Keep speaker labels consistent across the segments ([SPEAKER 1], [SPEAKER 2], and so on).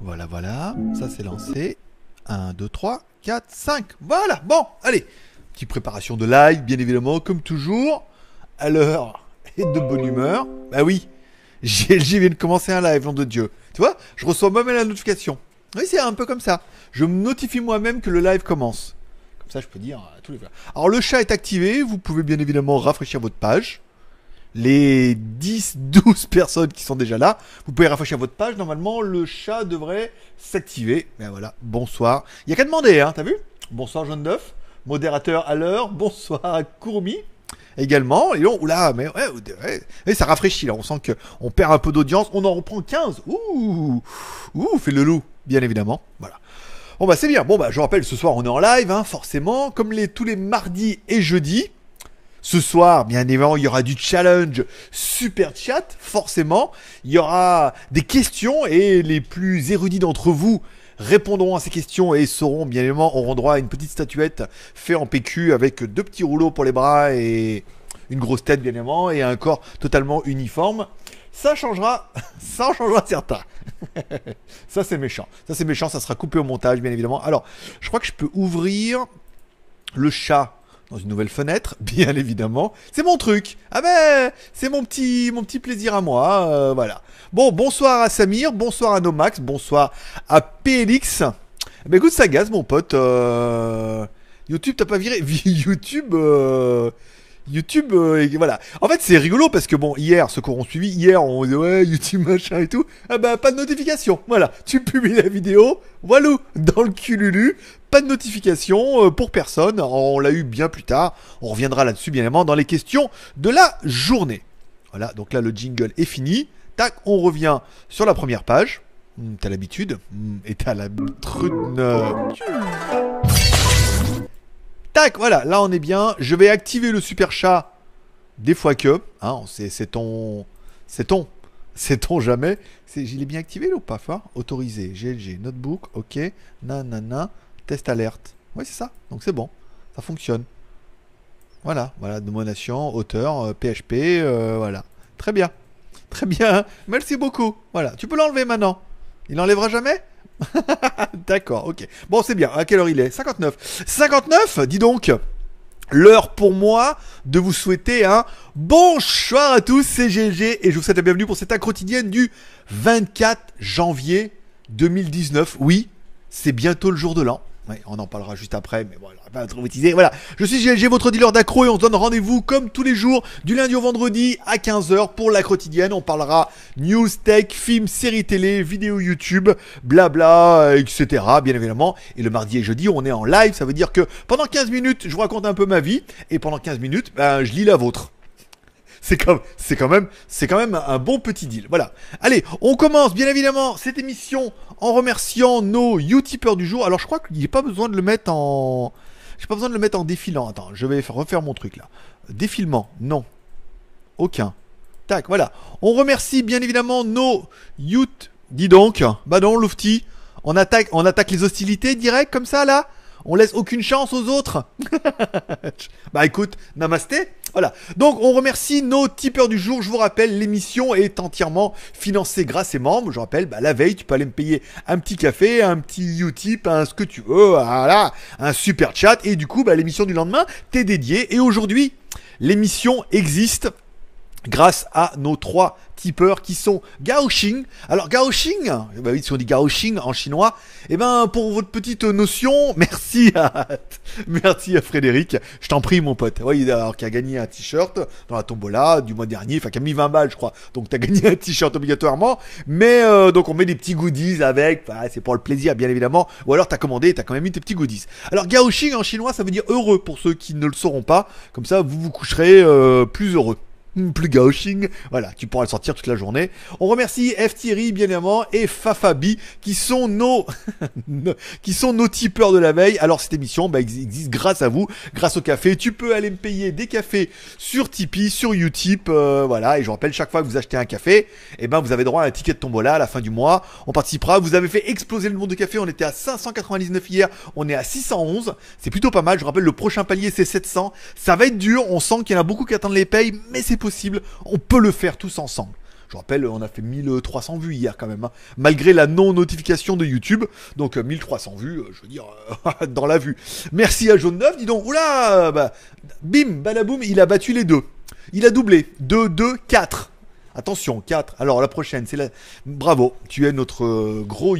[SPEAKER 1] Voilà, voilà. Ça, c'est lancé. 1, 2, 3, 4, 5. Voilà. Bon, allez. Petite préparation de live, bien évidemment, comme toujours. À l'heure et de bonne humeur. Bah oui. GLG vient de commencer un live, nom de Dieu. Tu vois Je reçois moi-même la notification. Oui, c'est un peu comme ça. Je me notifie moi-même que le live commence. Comme ça, je peux dire à tous les Alors, le chat est activé. Vous pouvez bien évidemment rafraîchir votre page les 10, 12 personnes qui sont déjà là. Vous pouvez rafraîchir votre page. Normalement, le chat devrait s'activer. Ben voilà, bonsoir. Il y a qu'à demander, hein, t'as vu? Bonsoir, Jeanne d'œuf. Modérateur à l'heure. Bonsoir, Courmi. Également, et on, oula, mais ouais, ça rafraîchit là. On sent que on perd un peu d'audience. On en reprend 15. Ouh, ouh, fait le loup, bien évidemment. Voilà. Bon bah c'est bien. Bon bah je rappelle, ce soir on est en live, hein, forcément, comme les tous les mardis et jeudis. Ce soir, bien évidemment, il y aura du challenge super chat, forcément. Il y aura des questions et les plus érudits d'entre vous répondront à ces questions et sauront, bien évidemment, auront droit à une petite statuette faite en PQ avec deux petits rouleaux pour les bras et une grosse tête, bien évidemment, et un corps totalement uniforme. Ça changera, ça en changera certains. ça c'est méchant. Ça c'est méchant, ça sera coupé au montage, bien évidemment. Alors, je crois que je peux ouvrir le chat dans une nouvelle fenêtre, bien évidemment. C'est mon truc. Ah ben, c'est mon petit, mon petit plaisir à moi. Euh, voilà. Bon, bonsoir à Samir, bonsoir à Nomax, bonsoir à PLX. Eh ben écoute, ça gaze, mon pote. Euh, YouTube, t'as pas viré YouTube. Euh, YouTube, euh, voilà. En fait, c'est rigolo parce que bon, hier, ceux qui auront suivi, hier, on disait ouais, YouTube machin et tout. Ah bah, pas de notification. Voilà. Tu publies la vidéo, voilà, dans le cululu. Pas de notification euh, pour personne. On l'a eu bien plus tard. On reviendra là-dessus, bien évidemment, dans les questions de la journée. Voilà. Donc là, le jingle est fini. Tac, on revient sur la première page. Hmm, t'as l'habitude. Hmm, et t'as la... Tac, voilà, là on est bien. Je vais activer le super chat des fois que. Hein, c'est ton. C'est ton. C'est ton jamais. Il est bien activé ou pas fort Autorisé. GLG. Notebook. Ok. Nanana. Test alerte. Oui, c'est ça. Donc c'est bon. Ça fonctionne. Voilà. Voilà. Nomination, auteur, PHP. Euh, euh, voilà. Très bien. Très bien. Merci beaucoup. Voilà. Tu peux l'enlever maintenant. Il n'enlèvera jamais? D'accord, ok. Bon, c'est bien. À quelle heure il est? 59. 59 Dis donc L'heure pour moi de vous souhaiter un bonsoir à tous, c'est GG et je vous souhaite la bienvenue pour cette quotidienne du 24 janvier 2019. Oui, c'est bientôt le jour de l'an on en parlera juste après, mais voilà, pas trop Voilà, je suis GLG, votre dealer d'accro, et on se donne rendez-vous comme tous les jours, du lundi au vendredi à 15h pour la quotidienne. On parlera news, tech, films, séries télé, vidéos YouTube, blabla, etc. Bien évidemment. Et le mardi et jeudi, on est en live. Ça veut dire que pendant 15 minutes, je vous raconte un peu ma vie, et pendant 15 minutes, ben, je lis la vôtre c'est quand, c'est quand même, c'est quand même un bon petit deal. Voilà. Allez, on commence bien évidemment cette émission en remerciant nos Utipeurs du jour. Alors je crois qu'il n'y a pas besoin de le mettre en, j'ai pas besoin de le mettre en défilant. Attends, je vais refaire mon truc là. Défilement, non, aucun. Tac, voilà. On remercie bien évidemment nos Ute. Dis donc, bah non, Lofty, on attaque, on attaque les hostilités direct comme ça là. On laisse aucune chance aux autres. bah écoute, namasté. Voilà. Donc on remercie nos tipeurs du jour. Je vous rappelle, l'émission est entièrement financée grâce aux membres. Je rappelle, bah, la veille, tu peux aller me payer un petit café, un petit Utip, un ce que tu veux, voilà, un super chat. Et du coup, bah, l'émission du lendemain t'est dédiée. Et aujourd'hui, l'émission existe grâce à nos trois tipeurs qui sont Gaoxing. Alors Gaoxing, ben oui, si on dit Gaoxing en chinois, eh ben pour votre petite notion, merci à merci à Frédéric, je t'en prie mon pote. Oui, alors qui a gagné un t-shirt dans la tombola du mois dernier, enfin qui a mis 20 balles je crois. Donc t'as gagné un t-shirt obligatoirement, mais euh, donc on met des petits goodies avec, c'est pour le plaisir bien évidemment, ou alors t'as commandé, t'as quand même mis tes petits goodies. Alors Gaoxing en chinois, ça veut dire heureux pour ceux qui ne le sauront pas, comme ça vous vous coucherez euh, plus heureux. Hmm, plus gauching. Voilà, tu pourras le sortir toute la journée. On remercie F Thierry, bien évidemment, et Fafabi, qui sont nos, qui sont nos tipeurs de la veille. Alors, cette émission, bah, existe grâce à vous, grâce au café. Tu peux aller me payer des cafés sur Tipeee, sur Utip, euh, voilà. Et je rappelle, chaque fois que vous achetez un café, eh ben, vous avez droit à un ticket de tombola à la fin du mois. On participera. Vous avez fait exploser le monde de café. On était à 599 hier. On est à 611. C'est plutôt pas mal. Je rappelle, le prochain palier, c'est 700. Ça va être dur. On sent qu'il y en a beaucoup qui attendent les payes, mais c'est possible, on peut le faire tous ensemble. Je rappelle, on a fait 1300 vues hier quand même, hein. malgré la non-notification de YouTube. Donc 1300 vues, je veux dire, dans la vue. Merci à Jaune 9, dis donc, oula, bah, bim, balaboum, il a battu les deux. Il a doublé. 2, 2, 4. Attention, 4. Alors la prochaine, c'est la. Bravo, tu es notre euh, gros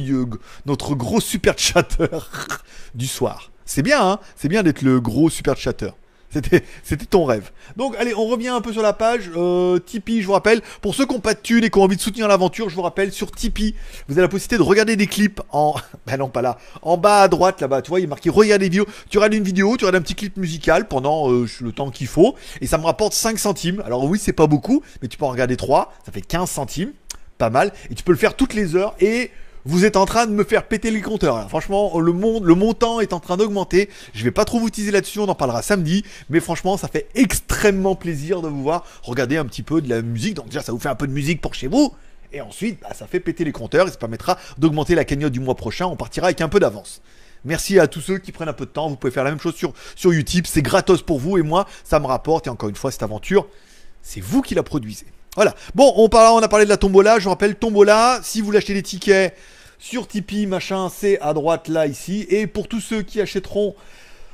[SPEAKER 1] notre gros super chatter du soir. C'est bien, hein C'est bien d'être le gros super chatter. C'était, ton rêve. Donc, allez, on revient un peu sur la page. Euh, Tipeee, je vous rappelle. Pour ceux qui n'ont pas de thunes et qui ont envie de soutenir l'aventure, je vous rappelle, sur Tipeee, vous avez la possibilité de regarder des clips en. Ben non, pas là. En bas à droite, là-bas, tu vois, il est marqué Regarde des vidéos. Tu regardes une vidéo, tu regardes un petit clip musical pendant euh, le temps qu'il faut. Et ça me rapporte 5 centimes. Alors, oui, c'est pas beaucoup, mais tu peux en regarder 3. Ça fait 15 centimes. Pas mal. Et tu peux le faire toutes les heures. Et vous êtes en train de me faire péter les compteurs. Franchement, le, montant est en train d'augmenter. Je vais pas trop vous utiliser là-dessus, on en parlera samedi. Mais franchement, ça fait extrêmement plaisir de vous voir regarder un petit peu de la musique. Donc déjà, ça vous fait un peu de musique pour chez vous. Et ensuite, bah, ça fait péter les compteurs et ça permettra d'augmenter la cagnotte du mois prochain. On partira avec un peu d'avance. Merci à tous ceux qui prennent un peu de temps. Vous pouvez faire la même chose sur, sur YouTube. C'est gratos pour vous et moi, ça me rapporte. Et encore une fois, cette aventure, c'est vous qui la produisez. Voilà. Bon, on, a parlé de la tombola. Je vous rappelle, tombola, si vous voulez des tickets sur Tipeee, machin, c'est à droite là, ici. Et pour tous ceux qui achèteront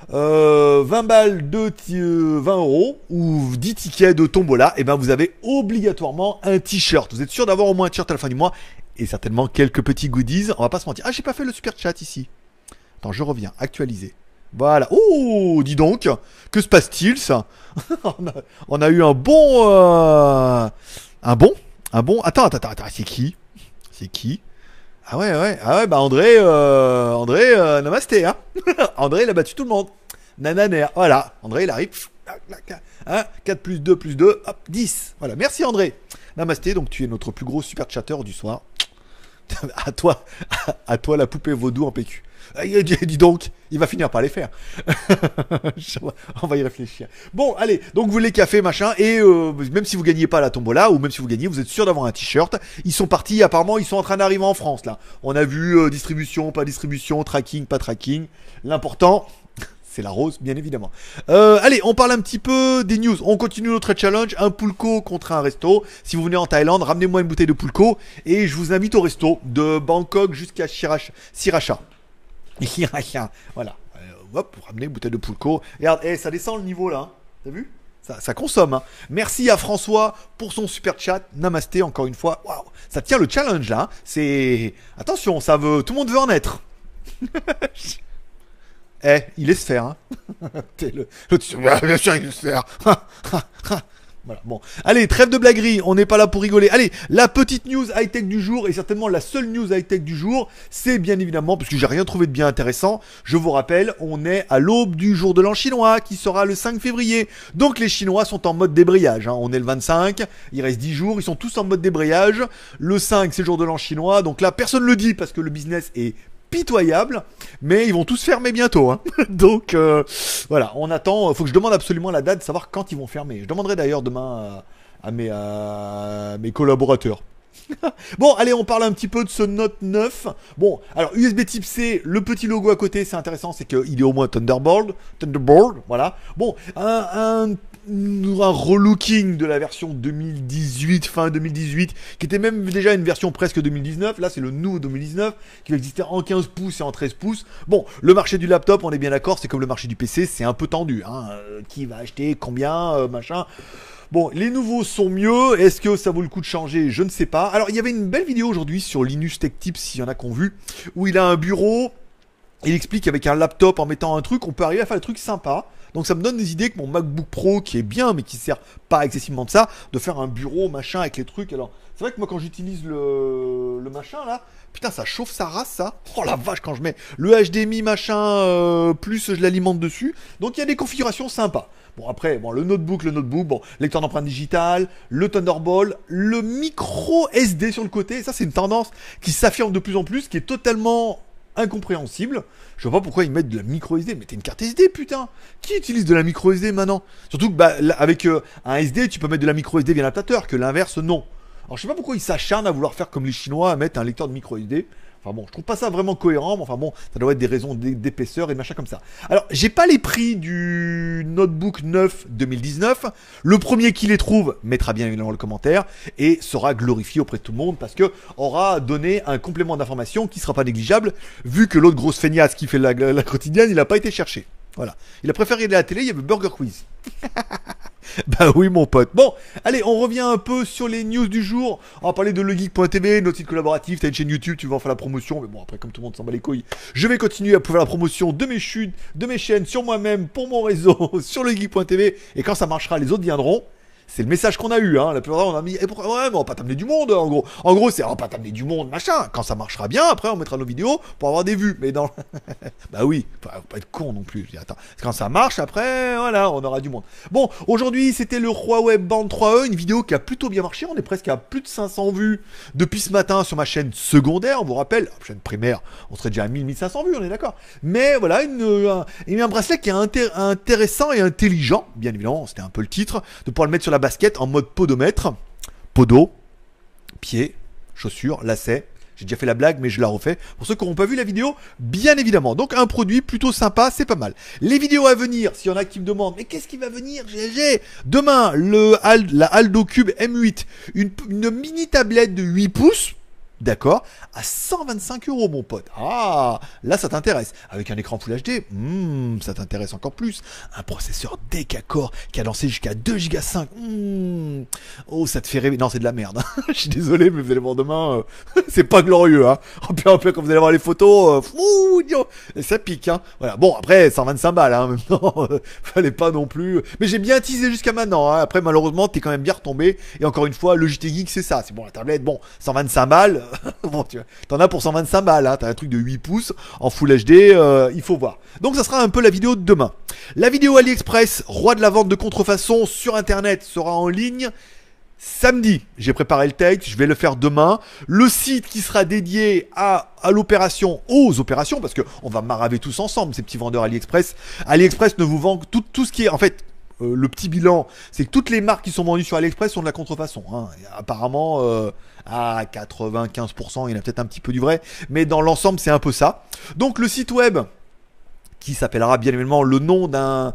[SPEAKER 1] 20 euh, balles de 20 euh, euros ou 10 tickets de tombola, et eh ben vous avez obligatoirement un t-shirt. Vous êtes sûr d'avoir au moins un t-shirt à la fin du mois et certainement quelques petits goodies. On va pas se mentir. Ah, j'ai pas fait le super chat ici. Attends, je reviens. Actualiser. Voilà. Oh, dis donc, que se passe-t-il ça on, a, eu un bon, euh, un bon, un bon. Attends, attends, attends, c'est qui? C'est qui? Ah ouais, ouais, ah ouais, bah André, euh, André, euh, namasté, hein. André, il a battu tout le monde. Nananer, voilà. André, il arrive. 4 plus 2 plus 2, hop, 10. Voilà, merci André. Namasté, donc tu es notre plus gros super chatter du soir. à toi, à toi la poupée vaudou en PQ. Dis donc, il va finir par les faire. On va y réfléchir. Bon, allez, donc vous les cafés, machin, et euh, même si vous gagnez pas la tombola, ou même si vous gagnez, vous êtes sûr d'avoir un t-shirt. Ils sont partis, apparemment, ils sont en train d'arriver en France, là. On a vu euh, distribution, pas distribution, tracking, pas tracking. L'important, c'est la rose, bien évidemment. Euh, allez, on parle un petit peu des news. On continue notre challenge. Un Poulco contre un resto. Si vous venez en Thaïlande, ramenez-moi une bouteille de Poulco. Et je vous invite au resto de Bangkok jusqu'à Siracha. voilà. Euh, hop, pour ramener une bouteille de Poulco. Regarde, eh, ça descend le niveau là. Hein. T'as vu? Ça, ça, consomme. Hein. Merci à François pour son super chat. Namasté encore une fois. Waouh, ça tient le challenge là. Hein. C'est attention, ça veut. Tout le monde veut en être. eh, il laisse faire. Hein. bien sûr, il laisse faire. Bon. Allez, trêve de blaguerie, on n'est pas là pour rigoler. Allez, la petite news high-tech du jour, et certainement la seule news high-tech du jour, c'est bien évidemment, parce que j'ai rien trouvé de bien intéressant, je vous rappelle, on est à l'aube du jour de l'an chinois, qui sera le 5 février. Donc les Chinois sont en mode débrayage, hein. on est le 25, il reste 10 jours, ils sont tous en mode débrayage. Le 5, c'est le jour de l'an chinois, donc là, personne ne le dit, parce que le business est pitoyable, mais ils vont tous fermer bientôt. Hein. Donc euh, voilà, on attend. Faut que je demande absolument la date, savoir quand ils vont fermer. Je demanderai d'ailleurs demain à, mes, collaborateurs. bon, allez, on parle un petit peu de ce Note 9. Bon, alors USB Type C, le petit logo à côté, c'est intéressant, c'est qu'il est au moins Thunderbolt, Thunderbolt, voilà. Bon, un un relooking de la version 2018, fin 2018, qui était même déjà une version presque 2019. Là, c'est le nouveau 2019 qui va exister en 15 pouces et en 13 pouces. Bon, le marché du laptop, on est bien d'accord, c'est comme le marché du PC, c'est un peu tendu. Hein. Euh, qui va acheter combien, euh, machin. Bon, les nouveaux sont mieux. Est-ce que ça vaut le coup de changer? Je ne sais pas. Alors, il y avait une belle vidéo aujourd'hui sur Linux Tech Tips, s'il y en a qui ont vu, où il a un bureau. Il explique qu'avec un laptop, en mettant un truc, on peut arriver à faire des trucs sympas. Donc ça me donne des idées que mon MacBook Pro, qui est bien, mais qui sert pas excessivement de ça, de faire un bureau, machin, avec les trucs. Alors, c'est vrai que moi, quand j'utilise le, machin, là, putain, ça chauffe sa race, ça. Oh la vache, quand je mets le HDMI, machin, euh, plus je l'alimente dessus. Donc il y a des configurations sympas. Bon, après, bon, le notebook, le notebook, bon, lecteur d'empreinte digitale, le Thunderbolt, le micro SD sur le côté. Ça, c'est une tendance qui s'affirme de plus en plus, qui est totalement incompréhensible. Je vois pas pourquoi ils mettent de la micro SD. Mettez une carte SD, putain. Qui utilise de la micro SD maintenant? Surtout que bah, avec euh, un SD, tu peux mettre de la micro SD via l'adaptateur, que l'inverse, non. Alors je sais pas pourquoi ils s'acharnent à vouloir faire comme les Chinois, à mettre un lecteur de micro SD. Enfin bon, je trouve pas ça vraiment cohérent, mais enfin bon, ça doit être des raisons d'épaisseur et machin comme ça. Alors, j'ai pas les prix du notebook 9 2019. Le premier qui les trouve mettra bien évidemment le commentaire et sera glorifié auprès de tout le monde parce que aura donné un complément d'information qui sera pas négligeable vu que l'autre grosse feignasse qui fait la, quotidienne, il a pas été cherché. Voilà. Il a préféré aller à la télé, il y avait Burger Quiz. bah oui, mon pote. Bon, allez, on revient un peu sur les news du jour. On va parler de legeek.tv, notre site collaboratif. T'as une chaîne YouTube, tu vas en faire la promotion. Mais bon, après, comme tout le monde s'en bat les couilles, je vais continuer à faire la promotion de mes chutes, de mes chaînes, sur moi-même, pour mon réseau, sur legeek.tv. Et quand ça marchera, les autres viendront. C'est le message qu'on a eu, hein. La plupart on a mis, et eh, pourquoi, ouais, mais on va pas t'amener du monde, en gros. En gros, c'est, on va pas t'amener du monde, machin. Quand ça marchera bien, après, on mettra nos vidéos pour avoir des vues. Mais dans, bah oui, faut, pas être con non plus. attends, quand ça marche, après, voilà, on aura du monde. Bon, aujourd'hui, c'était le Huawei Band 3e, une vidéo qui a plutôt bien marché. On est presque à plus de 500 vues depuis ce matin sur ma chaîne secondaire. On vous rappelle, chaîne primaire, on serait déjà à 1000, 1500 vues, on est d'accord. Mais voilà, une, un, un bracelet qui est intéressant et intelligent, bien évidemment, c'était un peu le titre, de pouvoir le mettre sur la basket en mode podomètre. Podo, pied, chaussures, lacets. J'ai déjà fait la blague, mais je la refais. Pour ceux qui n'auront pas vu la vidéo, bien évidemment. Donc un produit plutôt sympa, c'est pas mal. Les vidéos à venir, s'il y en a qui me demandent, mais qu'est-ce qui va venir GG Demain, le, la Aldo Cube M8, une, une mini tablette de 8 pouces D'accord À 125 euros, mon pote. Ah, là, ça t'intéresse. Avec un écran Full HD, hmm, ça t'intéresse encore plus. Un processeur a lancé jusqu'à 2 Go 5. Oh, ça te fait rêver. Non, c'est de la merde. Je suis désolé, mais vous allez voir demain, euh, c'est pas glorieux. Hein. En plus, en plus, quand vous allez voir les photos, euh, ça pique. Hein. Voilà. Bon, après, 125 balles. Hein, maintenant, euh, fallait pas non plus. Mais j'ai bien teasé jusqu'à maintenant. Hein. Après, malheureusement, t'es quand même bien retombé. Et encore une fois, le JT Geek, c'est ça. C'est bon, la tablette, bon, 125 balles. bon, tu t'en as pour 125 balles, hein, t'as un truc de 8 pouces en Full HD, euh, il faut voir. Donc ça sera un peu la vidéo de demain. La vidéo AliExpress, roi de la vente de contrefaçon sur Internet, sera en ligne samedi. J'ai préparé le texte, je vais le faire demain. Le site qui sera dédié à, l'opération, aux opérations, parce que on va maraver tous ensemble, ces petits vendeurs AliExpress. AliExpress ne vous vend tout, tout ce qui est, en fait, euh, le petit bilan, c'est que toutes les marques qui sont vendues sur AliExpress sont de la contrefaçon. Hein. Apparemment, euh, à 95%, il y en a peut-être un petit peu du vrai, mais dans l'ensemble, c'est un peu ça. Donc le site web, qui s'appellera bien évidemment le nom d'un...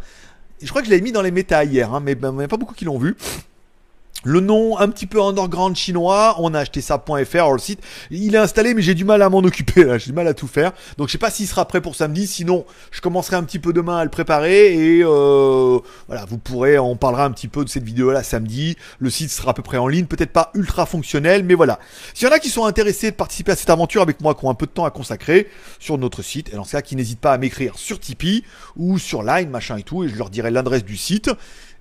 [SPEAKER 1] Je crois que je l'avais mis dans les méta hier, hein, mais ben, il n'y a pas beaucoup qui l'ont vu. Le nom un petit peu underground chinois, on a acheté ça.fr, le site, il est installé mais j'ai du mal à m'en occuper là, j'ai du mal à tout faire. Donc je sais pas s'il sera prêt pour samedi, sinon je commencerai un petit peu demain à le préparer et euh, voilà, vous pourrez, on parlera un petit peu de cette vidéo là samedi. Le site sera à peu près en ligne, peut-être pas ultra fonctionnel, mais voilà. S'il y en a qui sont intéressés de participer à cette aventure avec moi, qui ont un peu de temps à consacrer sur notre site, et dans ce cas qui n'hésitent pas à m'écrire sur Tipeee ou sur Line, machin et tout, et je leur dirai l'adresse du site.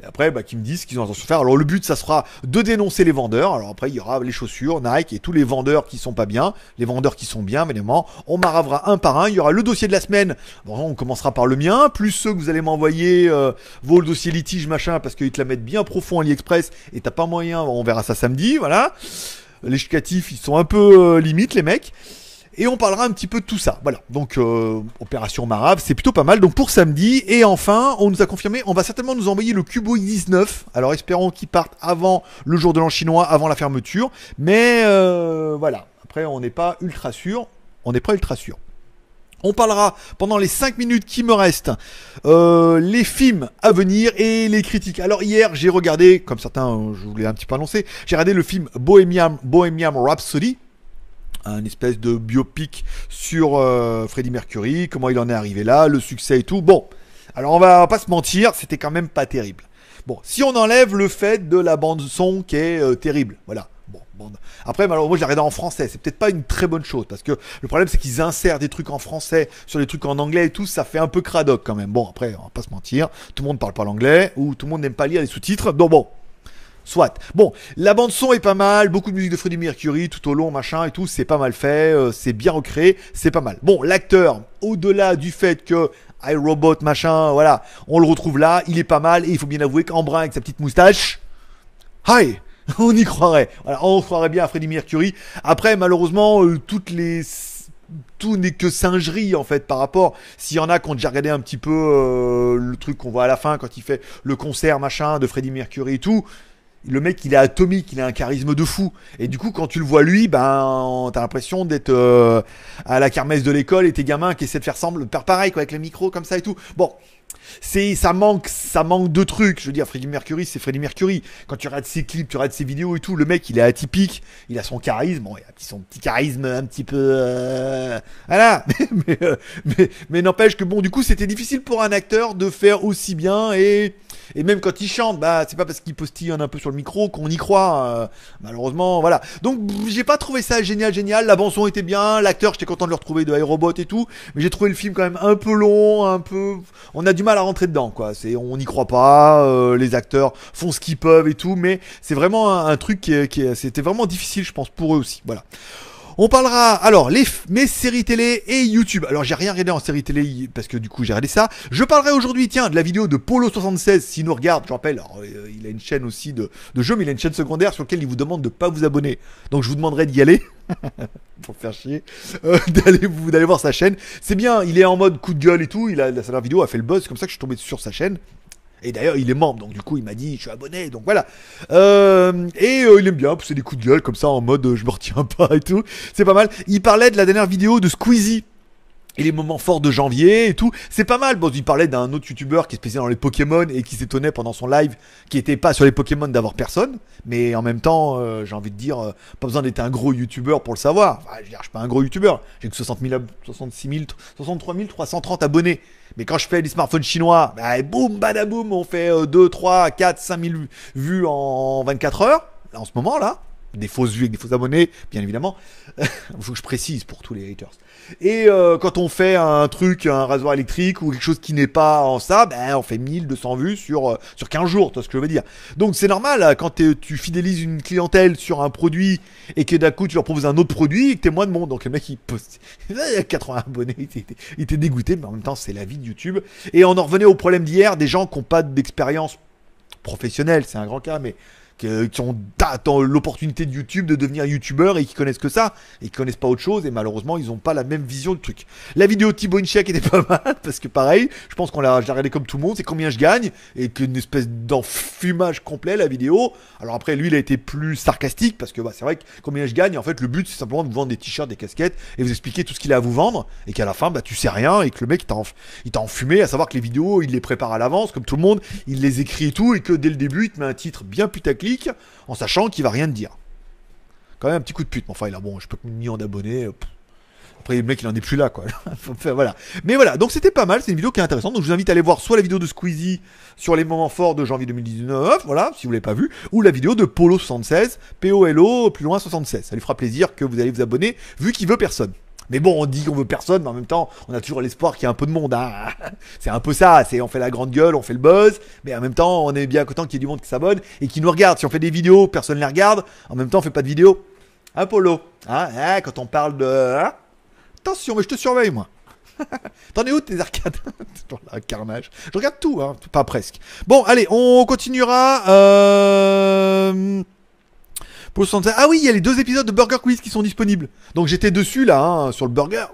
[SPEAKER 1] Et après, bah, qu'ils me disent qu'ils ont intention de faire. Alors le but, ça sera de dénoncer les vendeurs. Alors après, il y aura les chaussures, Nike et tous les vendeurs qui sont pas bien, les vendeurs qui sont bien, évidemment. On maravera un par un. Il y aura le dossier de la semaine. Bon, on commencera par le mien, plus ceux que vous allez m'envoyer euh, vos dossiers litiges machin, parce qu'ils te la mettent bien profond AliExpress et t'as pas moyen. On verra ça samedi, voilà. Les ils sont un peu euh, limites, les mecs et on parlera un petit peu de tout ça. Voilà, donc euh, opération Marave, c'est plutôt pas mal. Donc pour samedi, et enfin, on nous a confirmé, on va certainement nous envoyer le Cubo i19. Alors espérons qu'il parte avant le jour de l'an chinois, avant la fermeture. Mais euh, voilà, après on n'est pas ultra sûr, on n'est pas ultra sûr. On parlera pendant les 5 minutes qui me restent euh, les films à venir et les critiques. Alors hier j'ai regardé, comme certains je voulais un petit peu annoncer, j'ai regardé le film Bohemian, Bohemian Rhapsody un espèce de biopic sur euh, Freddie Mercury, comment il en est arrivé là, le succès et tout. Bon, alors on va pas se mentir, c'était quand même pas terrible. Bon, si on enlève le fait de la bande son qui est euh, terrible, voilà. Bon, Après, malheureusement, moi, j'ai regardé en français. C'est peut-être pas une très bonne chose parce que le problème, c'est qu'ils insèrent des trucs en français sur des trucs en anglais et tout. Ça fait un peu cradoc quand même. Bon, après, on va pas se mentir. Tout le monde parle pas l'anglais ou tout le monde n'aime pas lire les sous-titres. Donc bon, Soit. Bon, la bande son est pas mal, beaucoup de musique de Freddie Mercury tout au long, machin et tout, c'est pas mal fait, euh, c'est bien recréé, c'est pas mal. Bon, l'acteur, au-delà du fait que iRobot, machin, voilà, on le retrouve là, il est pas mal, et il faut bien avouer qu'Embrun avec sa petite moustache, hi on y croirait. Voilà, on croirait bien à Freddie Mercury. Après, malheureusement, euh, toutes les tout n'est que singerie en fait par rapport s'il y en a qui ont déjà regardé un petit peu euh, le truc qu'on voit à la fin quand il fait le concert machin de Freddie Mercury et tout le mec il est atomique, il a un charisme de fou. Et du coup quand tu le vois lui, ben t'as l'impression d'être euh, à la kermesse de l'école et tes gamins qui essaient de faire semble, faire pareil quoi avec le micro comme ça et tout. Bon, c'est ça manque ça manque de trucs. Je veux dire Freddie Mercury c'est Freddie Mercury. Quand tu regardes ses clips tu regardes ses vidéos et tout le mec il est atypique. Il a son charisme. Bon il a son petit charisme un petit peu euh, voilà. Mais mais, mais, mais n'empêche que bon du coup c'était difficile pour un acteur de faire aussi bien et et même quand il chante, bah c'est pas parce qu'il postille un peu sur le micro qu'on y croit. Euh, malheureusement, voilà. Donc j'ai pas trouvé ça génial, génial. La bande son était bien, l'acteur, j'étais content de le retrouver de iRobot et tout, mais j'ai trouvé le film quand même un peu long, un peu. On a du mal à rentrer dedans, quoi. C'est, on n'y croit pas. Euh, les acteurs font ce qu'ils peuvent et tout, mais c'est vraiment un, truc qui, qui c'était vraiment difficile, je pense, pour eux aussi. Voilà. On parlera alors les mes séries télé et YouTube. Alors j'ai rien regardé en série télé parce que du coup j'ai regardé ça. Je parlerai aujourd'hui tiens de la vidéo de Polo 76 s'il nous regarde. Je rappelle, euh, il a une chaîne aussi de, de jeux, mais il a une chaîne secondaire sur laquelle il vous demande de pas vous abonner. Donc je vous demanderai d'y aller. pour faire chier, euh, d'aller vous d'aller voir sa chaîne. C'est bien, il est en mode coup de gueule et tout. Il a sa vidéo a fait le buzz, comme ça que je suis tombé sur sa chaîne. Et d'ailleurs, il est membre, donc du coup, il m'a dit, je suis abonné, donc voilà. Euh, et euh, il aime bien pousser des coups de gueule comme ça, en mode, euh, je me retiens pas et tout. C'est pas mal. Il parlait de la dernière vidéo de Squeezie et les moments forts de janvier et tout. C'est pas mal. Bon, il parlait d'un autre youtubeur qui est spécialisé dans les Pokémon et qui s'étonnait pendant son live qui était pas sur les Pokémon d'avoir personne. Mais en même temps, j'ai envie de dire, pas besoin d'être un gros youtubeur pour le savoir. Enfin, je veux suis pas un gros youtubeur. J'ai que 60 000, 66 000, 63 330 abonnés. Mais quand je fais des smartphones chinois, bah, boum, badaboum, on fait 2, 3, 4, 5 000 vues en 24 heures. En ce moment, là, des fausses vues avec des faux abonnés, bien évidemment. Faut que je précise pour tous les haters. Et euh, quand on fait un truc, un rasoir électrique ou quelque chose qui n'est pas en ça, ben on fait 1200 vues sur euh, sur 15 jours, tu vois ce que je veux dire. Donc c'est normal quand tu fidélises une clientèle sur un produit et que d'un coup tu leur proposes un autre produit et que t'es moins de monde. Donc le mec il poste, il a 80 abonnés, il était, dégoûté, mais en même temps c'est la vie de YouTube. Et on en revenait au problème d'hier, des gens qui n'ont pas d'expérience professionnelle, c'est un grand cas, mais qui ont l'opportunité de YouTube de devenir youtubeur et qui connaissent que ça et qui connaissent pas autre chose et malheureusement ils ont pas la même vision du truc. La vidéo de Thibaut Inchek était pas mal parce que pareil, je pense qu'on l'a regardé comme tout le monde, c'est combien je gagne et qu'une espèce d'enfumage complet la vidéo. Alors après lui il a été plus sarcastique parce que bah, c'est vrai que combien je gagne en fait le but c'est simplement de vous vendre des t-shirts, des casquettes et vous expliquer tout ce qu'il a à vous vendre et qu'à la fin bah tu sais rien et que le mec il t'a enfumé à savoir que les vidéos il les prépare à l'avance comme tout le monde, il les écrit et tout et que dès le début il te met un titre bien putaclic en sachant qu'il va rien dire. Quand même un petit coup de pute. Mais enfin, il a bon, je peux ni en abonner. Après, le mec, il en est plus là, quoi. voilà. Mais voilà, donc c'était pas mal. C'est une vidéo qui est intéressante. Donc, je vous invite à aller voir soit la vidéo de Squeezie sur les moments forts de janvier 2019, voilà, si vous l'avez pas vu, ou la vidéo de Polo 76, P-O-L-O, plus loin 76. Ça lui fera plaisir que vous allez vous abonner, vu qu'il veut personne. Mais bon, on dit qu'on veut personne, mais en même temps, on a toujours l'espoir qu'il y ait un peu de monde. Hein. C'est un peu ça. C'est on fait la grande gueule, on fait le buzz, mais en même temps, on est bien content qu'il y ait du monde qui s'abonne et qui nous regarde. Si on fait des vidéos, personne ne les regarde. En même temps, on fait pas de vidéos. Hein, hein, quand on parle de. Hein. Attention, mais je te surveille, moi. T'en es où tes arcades? Un carnage. Je regarde tout, hein. Pas presque. Bon, allez, on continuera. Euh. Ah oui, il y a les deux épisodes de Burger Quiz qui sont disponibles. Donc j'étais dessus là, hein, sur le burger.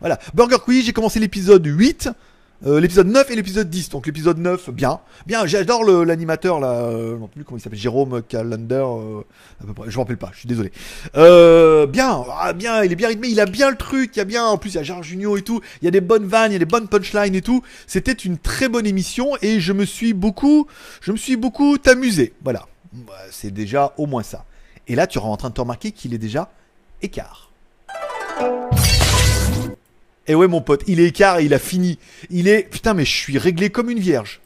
[SPEAKER 1] Voilà, Burger Quiz, j'ai commencé l'épisode 8. Euh, l'épisode 9 et l'épisode 10. Donc l'épisode 9, bien. Bien, j'adore l'animateur là. Euh, sais plus comment il s'appelle. Jérôme Callender. Euh, à peu. Je m'en rappelle pas, je suis désolé. Euh, bien, ah, bien, il est bien rythmé. Il a bien le truc. Il y a bien, en plus, il y a Gérard Junior et tout. Il y a des bonnes vannes, il y a des bonnes punchlines et tout. C'était une très bonne émission et je me suis beaucoup, je me suis beaucoup amusé. Voilà. Bah, c'est déjà au moins ça. Et là, tu es en train de te remarquer qu'il est déjà écart. Et ouais, mon pote, il est écart et il a fini. Il est. Putain, mais je suis réglé comme une vierge.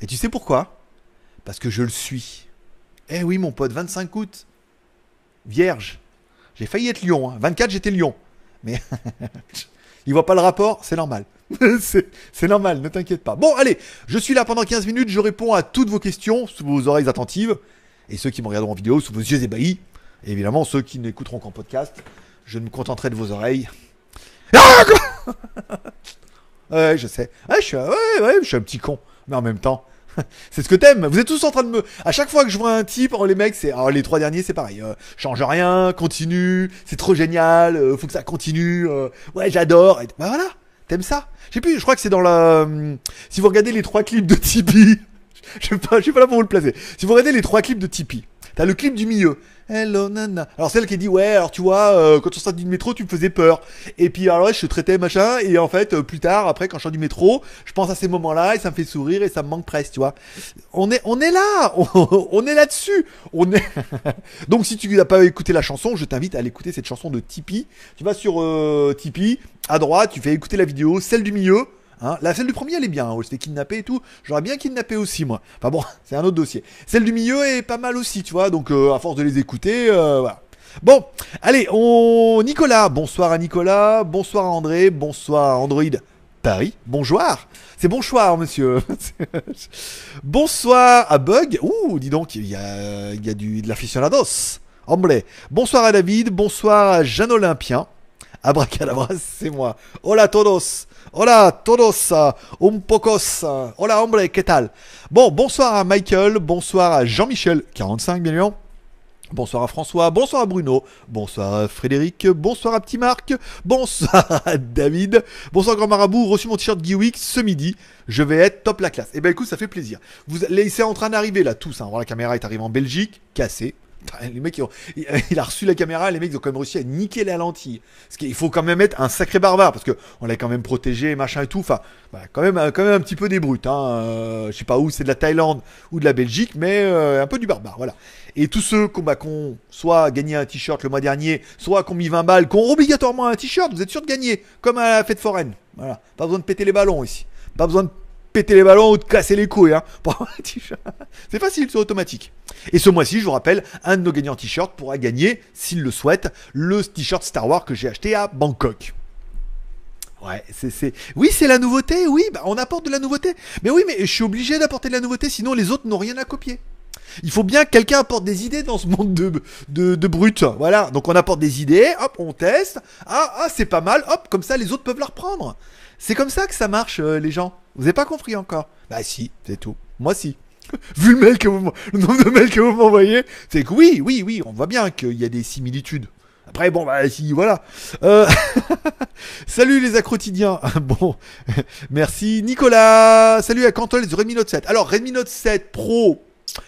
[SPEAKER 1] Et tu sais pourquoi? Parce que je le suis. Eh oui, mon pote, 25 août. Vierge. J'ai failli être lion. 24, hein. j'étais lion. Mais. il voit pas le rapport, c'est normal. c'est normal, ne t'inquiète pas. Bon, allez, je suis là pendant 15 minutes, je réponds à toutes vos questions sous vos oreilles attentives et ceux qui me regarderont en vidéo sous vos yeux ébahis. Et évidemment, ceux qui n'écouteront qu'en podcast, je me contenterai de vos oreilles. Ah ouais, je sais. je, suis, ouais, ouais, je suis un petit con. Mais en même temps, c'est ce que t'aimes. Vous êtes tous en train de me. À chaque fois que je vois un type, oh, les mecs, c'est. Alors, les trois derniers, c'est pareil. Euh, change rien, continue, c'est trop génial, euh, faut que ça continue. Euh, ouais, j'adore. bah voilà, t'aimes ça. Je sais plus, je crois que c'est dans la. si vous regardez les trois clips de Tipeee, je je suis pas là pour vous le placer. Si vous regardez les trois clips de Tipeee, t'as le clip du milieu. Hello nana. Alors celle qui dit ouais alors tu vois euh, quand on sort du métro tu me faisais peur et puis alors ouais, je te traitais machin et en fait euh, plus tard après quand je sors du métro je pense à ces moments là et ça me fait sourire et ça me manque presque tu vois on est on est là on, est là dessus on est donc si tu n'as pas écouté la chanson je t'invite à aller écouter cette chanson de Tipeee tu vas sur euh, Tipeee à droite tu fais écouter la vidéo celle du milieu Hein, la celle du premier, elle est bien, hein, où elle se fait kidnapper et tout. J'aurais bien kidnappé aussi, moi. Enfin bon, c'est un autre dossier. Celle du milieu est pas mal aussi, tu vois. Donc, euh, à force de les écouter, euh, voilà. Bon, allez, on... Nicolas, bonsoir à Nicolas, bonsoir à André, bonsoir à Android Paris, bonjour. C'est bonsoir, monsieur. bonsoir à Bug. Ouh, dis donc, il y a, il y a du, de l'aficionados. Hombre. Bonsoir à David, bonsoir à Jeanne Olympien. Abracadabra, c'est moi. Hola todos. Hola todos, un pocos. Hola hombre, ¿qué tal? Bon, bonsoir à Michael, bonsoir à Jean-Michel, 45 millions. Bonsoir à François, bonsoir à Bruno, bonsoir à Frédéric, bonsoir à Petit Marc, bonsoir à David, bonsoir Grand Marabout, reçu mon t-shirt Geeweek ce midi, je vais être top la classe. Et eh ben écoute, ça fait plaisir. Vous, c'est en train d'arriver là tous, hein. la caméra est arrivée en Belgique, cassée, les mecs, il a reçu la caméra, les mecs ils ont quand même réussi à niquer la lentille. Parce qu'il faut quand même être un sacré barbare, parce que on l'a quand même protégé, machin et tout. Enfin, quand, même, quand même un petit peu des brutes. Hein. Euh, je sais pas où c'est de la Thaïlande ou de la Belgique, mais euh, un peu du barbare, voilà. Et tous ceux qui bah, soit gagné un t-shirt le mois dernier, soit qui ont mis 20 balles, qui ont obligatoirement un t-shirt, vous êtes sûr de gagner, comme à la fête foraine. Voilà, pas besoin de péter les ballons ici. Pas besoin de péter les ballons ou de casser les couilles. Hein. c'est facile, c'est automatique. Et ce mois-ci, je vous rappelle, un de nos gagnants t-shirt pourra gagner, s'il le souhaite, le t-shirt Star Wars que j'ai acheté à Bangkok. Ouais, c'est, Oui, c'est la nouveauté, oui, bah, on apporte de la nouveauté. Mais oui, mais je suis obligé d'apporter de la nouveauté, sinon les autres n'ont rien à copier. Il faut bien que quelqu'un apporte des idées dans ce monde de, de, de brut. Voilà, donc on apporte des idées, hop, on teste. Ah, ah c'est pas mal, hop, comme ça les autres peuvent la reprendre. C'est comme ça que ça marche, euh, les gens. Vous n'avez pas compris encore Bah si, c'est tout. Moi si. Vu le mail que vous, le nombre de mails que vous m'envoyez, c'est que oui, oui, oui, on voit bien qu'il y a des similitudes. Après, bon, bah, si, voilà. Euh... Salut les accrotidiens. bon, merci Nicolas. Salut à Cantol du Redmi Note 7. Alors, Redmi Note 7 Pro,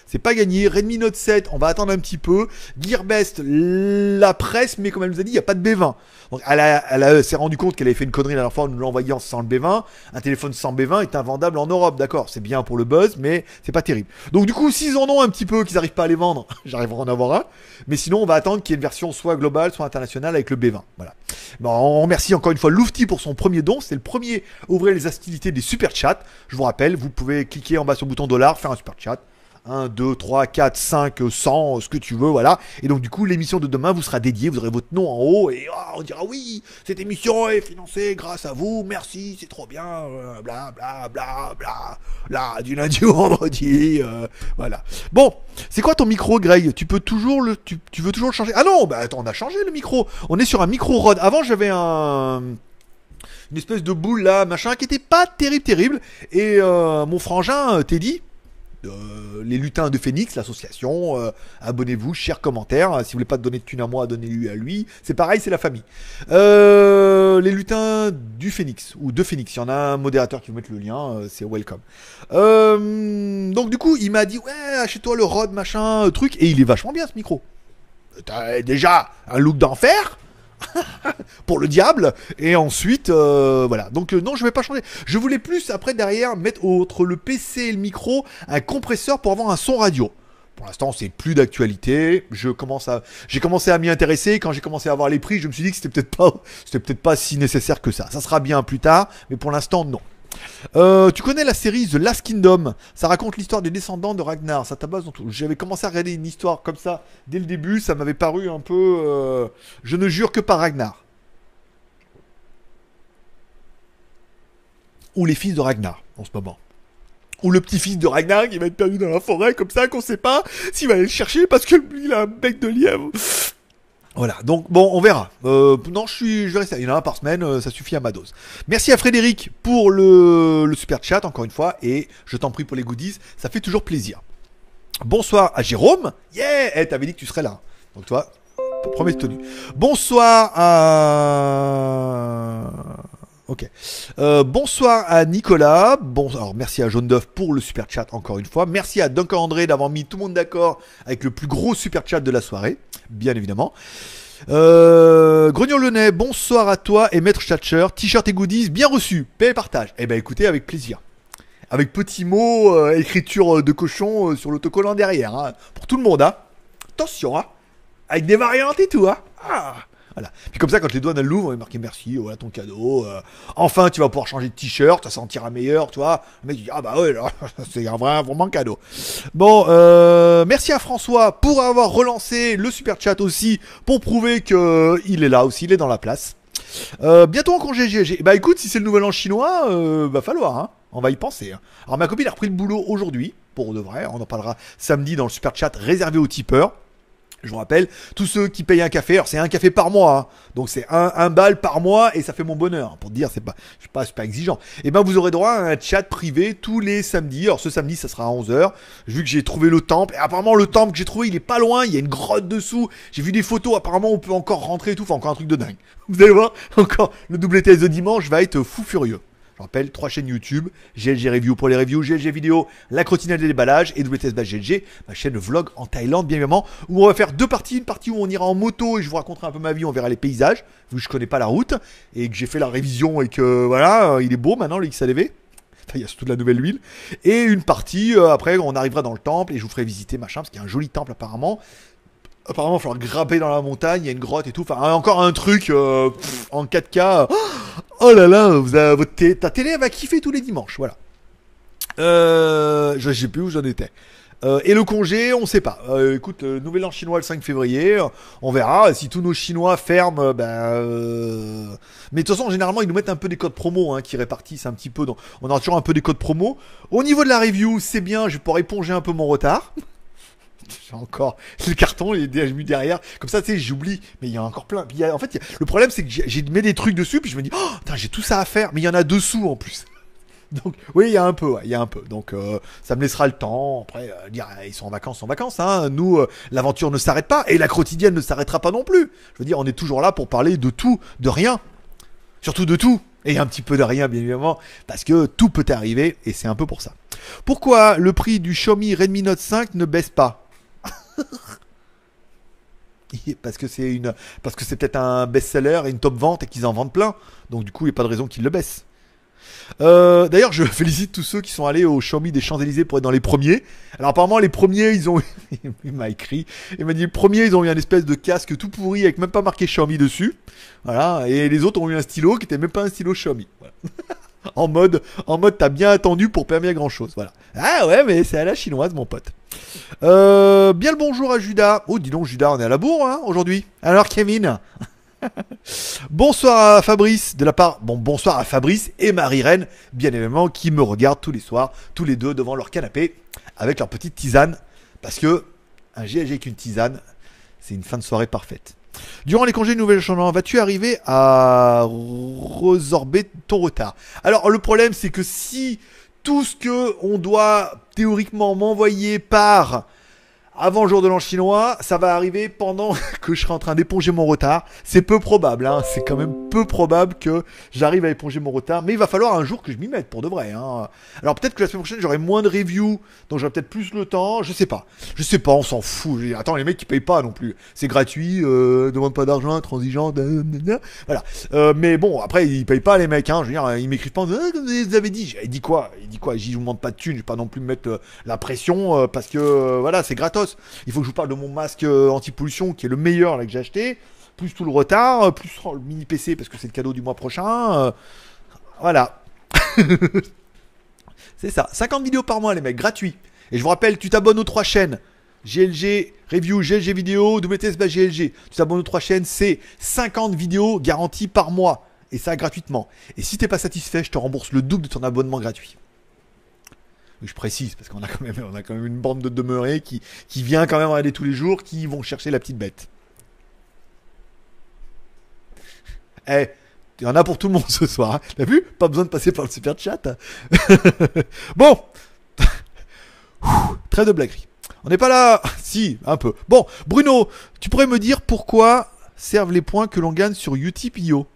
[SPEAKER 1] c'est pas gagné. Redmi Note 7, on va attendre un petit peu. Gearbest, la presse, mais comme elle nous a dit, il n'y a pas de B20. Donc elle, s'est rendu compte qu'elle avait fait une connerie la dernière fois en nous l'envoyant sans le B20. Un téléphone sans B20 est invendable en Europe, d'accord. C'est bien pour le buzz, mais c'est pas terrible. Donc du coup, s'ils en ont un petit peu, qu'ils n'arrivent pas à les vendre, j'arriverai à en avoir un. Mais sinon, on va attendre qu'il y ait une version soit globale, soit internationale avec le B20. Voilà. Bon, on remercie encore une fois Loufti pour son premier don. C'est le premier à ouvrir les hostilités des super chats. Je vous rappelle, vous pouvez cliquer en bas sur le bouton dollar, faire un super chat 1, 2, 3, 4, 5, 100, ce que tu veux, voilà. Et donc du coup, l'émission de demain vous sera dédiée, vous aurez votre nom en haut et oh, on dira oui, cette émission est financée grâce à vous, merci, c'est trop bien, bla bla bla bla, là, du lundi au vendredi, euh, voilà. Bon, c'est quoi ton micro, Greg? Tu peux toujours le, tu, veux toujours changer? Ah non, bah attends, on a changé le micro. On est sur un micro Rod. Avant, j'avais un une espèce de boule là, machin, qui était pas terrible, terrible. Et euh, mon frangin, euh, Teddy, euh, les lutins de Phoenix, l'association. Euh, abonnez-vous, cher commentaire. Si vous voulez pas donner de thunes à moi, donnez-lui à lui. C'est pareil, c'est la famille. Euh, les lutins du Phoenix ou de Phoenix. Il y en a un modérateur qui vous mettre le lien. c'est welcome. donc du coup, il m'a dit ouais, achète-toi le Rod machin truc et il est vachement bien ce micro. T'as déjà un look d'enfer pour le diable. Et ensuite, euh, voilà. Donc euh, non, je vais pas changer. Je voulais plus après derrière mettre entre le PC et le micro un compresseur pour avoir un son radio. Pour l'instant, c'est plus d'actualité. Je commence à, j'ai commencé à m'y intéresser. Quand j'ai commencé à voir les prix, je me suis dit que c'était peut-être pas, c'était peut-être pas si nécessaire que ça. Ça sera bien plus tard, mais pour l'instant, non. Euh, tu connais la série The Last Kingdom? Ça raconte l'histoire des descendants de Ragnar. Ça tabasse dans tout. J'avais commencé à regarder une histoire comme ça dès le début. Ça m'avait paru un peu. Euh, je ne jure que par Ragnar. Ou les fils de Ragnar en ce moment. Ou le petit-fils de Ragnar qui va être perdu dans la forêt comme ça qu'on sait pas s'il va aller le chercher parce que lui il a un bec de lièvre. Voilà, donc bon, on verra. Euh, non, je suis, je vais rester. Il y en a un par semaine, euh, ça suffit à ma dose. Merci à Frédéric pour le, super chat encore une fois, et je t'en prie pour les goodies, ça fait toujours plaisir. Bonsoir à Jérôme. Yeah, eh, t'avais dit que tu serais là. Donc toi, promets tenue. Bonsoir à. Ok. Euh, bonsoir à Nicolas. Bon, alors merci à Jaune d'œuf pour le super chat encore une fois. Merci à Duncan André d'avoir mis tout le monde d'accord avec le plus gros super chat de la soirée, bien évidemment. Euh, Grognon bonsoir à toi et Maître Chatcher. T-shirt et goodies bien reçus. Paix et partage. Eh ben écoutez, avec plaisir. Avec petits mots, euh, écriture de cochon euh, sur l'autocollant derrière. hein. Pour tout le monde, hein. Attention, hein. Avec des variantes et tout, hein. Ah. Voilà. Puis comme ça, quand les douanes elles l'ouvrent, il est marqué merci, voilà ton cadeau. euh, enfin, tu vas pouvoir changer de t-shirt, ça sentira meilleur, tu vois. Le mec dit ah bah ouais, c'est un vrai, vraiment cadeau. Bon, euh, merci à François pour avoir relancé le super chat aussi pour prouver que il est là aussi, il est dans la place. Euh, bientôt en congé GG. Bah écoute, si c'est le nouvel an chinois, euh, va falloir, hein. On va y penser. hein. Alors ma copine a repris le boulot aujourd'hui, pour de vrai. On en parlera samedi dans le super chat réservé aux tipeurs. Je vous rappelle, tous ceux qui payent un café, alors c'est un café par mois, hein. donc c'est un, un bal par mois et ça fait mon bonheur. Pour dire, c'est pas, je suis pas super exigeant. Et ben vous aurez droit à un chat privé tous les samedis. Alors ce samedi, ça sera à 11h. Vu que j'ai trouvé le temple, et apparemment le temple que j'ai trouvé, il est pas loin. Il y a une grotte dessous. J'ai vu des photos. Apparemment, on peut encore rentrer et tout. Enfin, encore un truc de dingue. Vous allez voir, encore le double TS de dimanche va être fou furieux. Je rappelle, trois chaînes YouTube, GLG Review pour les reviews, GLG Vidéo, la crottinelle des déballages et WTS GLG, ma chaîne vlog en Thaïlande, bien évidemment, où on va faire deux parties. Une partie où on ira en moto et je vous raconterai un peu ma vie, on verra les paysages, vu que je connais pas la route et que j'ai fait la révision et que voilà, euh, il est beau maintenant le XADV. Il y a surtout de la nouvelle huile. Et une partie, euh, après, on arrivera dans le temple et je vous ferai visiter machin, parce qu'il y a un joli temple apparemment. Apparemment, il va falloir grimper dans la montagne, il y a une grotte et tout. Enfin, encore un truc euh, en 4K. Oh là là, avez, votre ta télé elle va kiffer tous les dimanches, voilà. Euh, je sais plus où j'en étais. Euh, et le congé, on sait pas. Euh, écoute, nouvel an chinois le 5 février, on verra. Si tous nos Chinois ferment, ben. Mais de toute façon, généralement, ils nous mettent un peu des codes promo hein, qui répartissent un petit peu. Donc, on aura toujours un peu des codes promo. Au niveau de la review, c'est bien. Je vais pouvoir éponger un peu mon retard. J'ai encore le carton, déjà mis derrière. Comme ça, tu sais, j'oublie. Mais il y a encore plein. En fait, le problème, c'est que j'ai- mis des trucs dessus, puis je me dis, oh, j'ai tout ça à faire. Mais il y en a dessous en plus. Donc, oui, il y a un peu, ouais, il y a un peu. Donc, euh, ça me laissera le temps. Après, euh, dire, ah, ils sont en vacances, en vacances. Hein. Nous, euh, l'aventure ne s'arrête pas et la quotidienne ne s'arrêtera pas non plus. Je veux dire, on est toujours là pour parler de tout, de rien. Surtout de tout. Et un petit peu de rien, bien évidemment, parce que tout peut arriver et c'est un peu pour ça. Pourquoi le prix du Xiaomi Redmi Note 5 ne baisse pas? parce que c'est une parce que c'est peut-être un best-seller et une top vente et qu'ils en vendent plein. Donc du coup, il n'y a pas de raison qu'ils le baissent. Euh, D'ailleurs, je félicite tous ceux qui sont allés au Xiaomi des Champs-Élysées pour être dans les premiers. Alors apparemment, les premiers, ils ont, il m'a écrit, il m'a dit les premiers, ils ont eu un espèce de casque tout pourri avec même pas marqué Xiaomi dessus. Voilà. Et les autres ont eu un stylo qui était même pas un stylo Xiaomi. En mode, en mode, t'as bien attendu pour permettre grand chose. Voilà. Ah ouais, mais c'est à la chinoise, mon pote. Euh, bien le bonjour à Judas. Oh, dis donc, Judas, on est à la bourre hein, aujourd'hui. Alors, Kevin Bonsoir à Fabrice de la part. Bon, bonsoir à Fabrice et Marie-Reine, bien évidemment, qui me regardent tous les soirs, tous les deux devant leur canapé, avec leur petite tisane. Parce que un GLG avec une tisane, c'est une fin de soirée parfaite. Durant les congés de nouvelle changement, vas-tu arriver à résorber ton retard? Alors, le problème, c'est que si tout ce que on doit théoriquement m'envoyer par avant le jour de l'an chinois, ça va arriver pendant que je serai en train d'éponger mon retard. C'est peu probable, hein. c'est quand même peu probable que j'arrive à éponger mon retard, mais il va falloir un jour que je m'y mette pour de vrai. Hein. Alors peut-être que la semaine prochaine j'aurai moins de reviews, donc j'aurai peut-être plus le temps, je sais pas. Je sais pas, on s'en fout. Attends, les mecs ils payent pas non plus. C'est gratuit, euh, demande pas d'argent, transigeant, voilà. Euh, mais bon, après ils payent pas les mecs, hein. Je veux dire, ils m'écrivent pas Ah, vous avez dit. Il dit quoi? Il dit quoi? Je vous demande pas de thunes, je vais pas non plus me mettre euh, la pression euh, parce que voilà, c'est Il faut que je vous parle de mon masque euh, anti-pollution qui est le meilleur que j'ai acheté, plus tout le retard, euh, plus oh, le mini PC parce que c'est le cadeau du mois prochain. euh, voilà. c'est ça. 50 vidéos par mois les mecs, gratuit. Et je vous rappelle, tu t'abonnes aux trois chaînes. GLG Review, GLG Vidéo, WTS GLG. Tu t'abonnes aux trois chaînes, c'est 50 vidéos garanties par mois. Et ça gratuitement. Et si t'es pas satisfait, je te rembourse le double de ton abonnement gratuit. Je précise, parce qu'on a quand même, une bande de demeurés qui, vient quand même regarder tous les jours, qui vont chercher la petite bête. Eh, il y en a pour tout le monde ce soir. hein. T'as vu? Pas besoin de passer par le super chat. hein. bon. Très de blaguerie. On n'est pas là. Si, un peu. Bon, Bruno, tu pourrais me dire pourquoi servent les points que l'on gagne sur Utip.io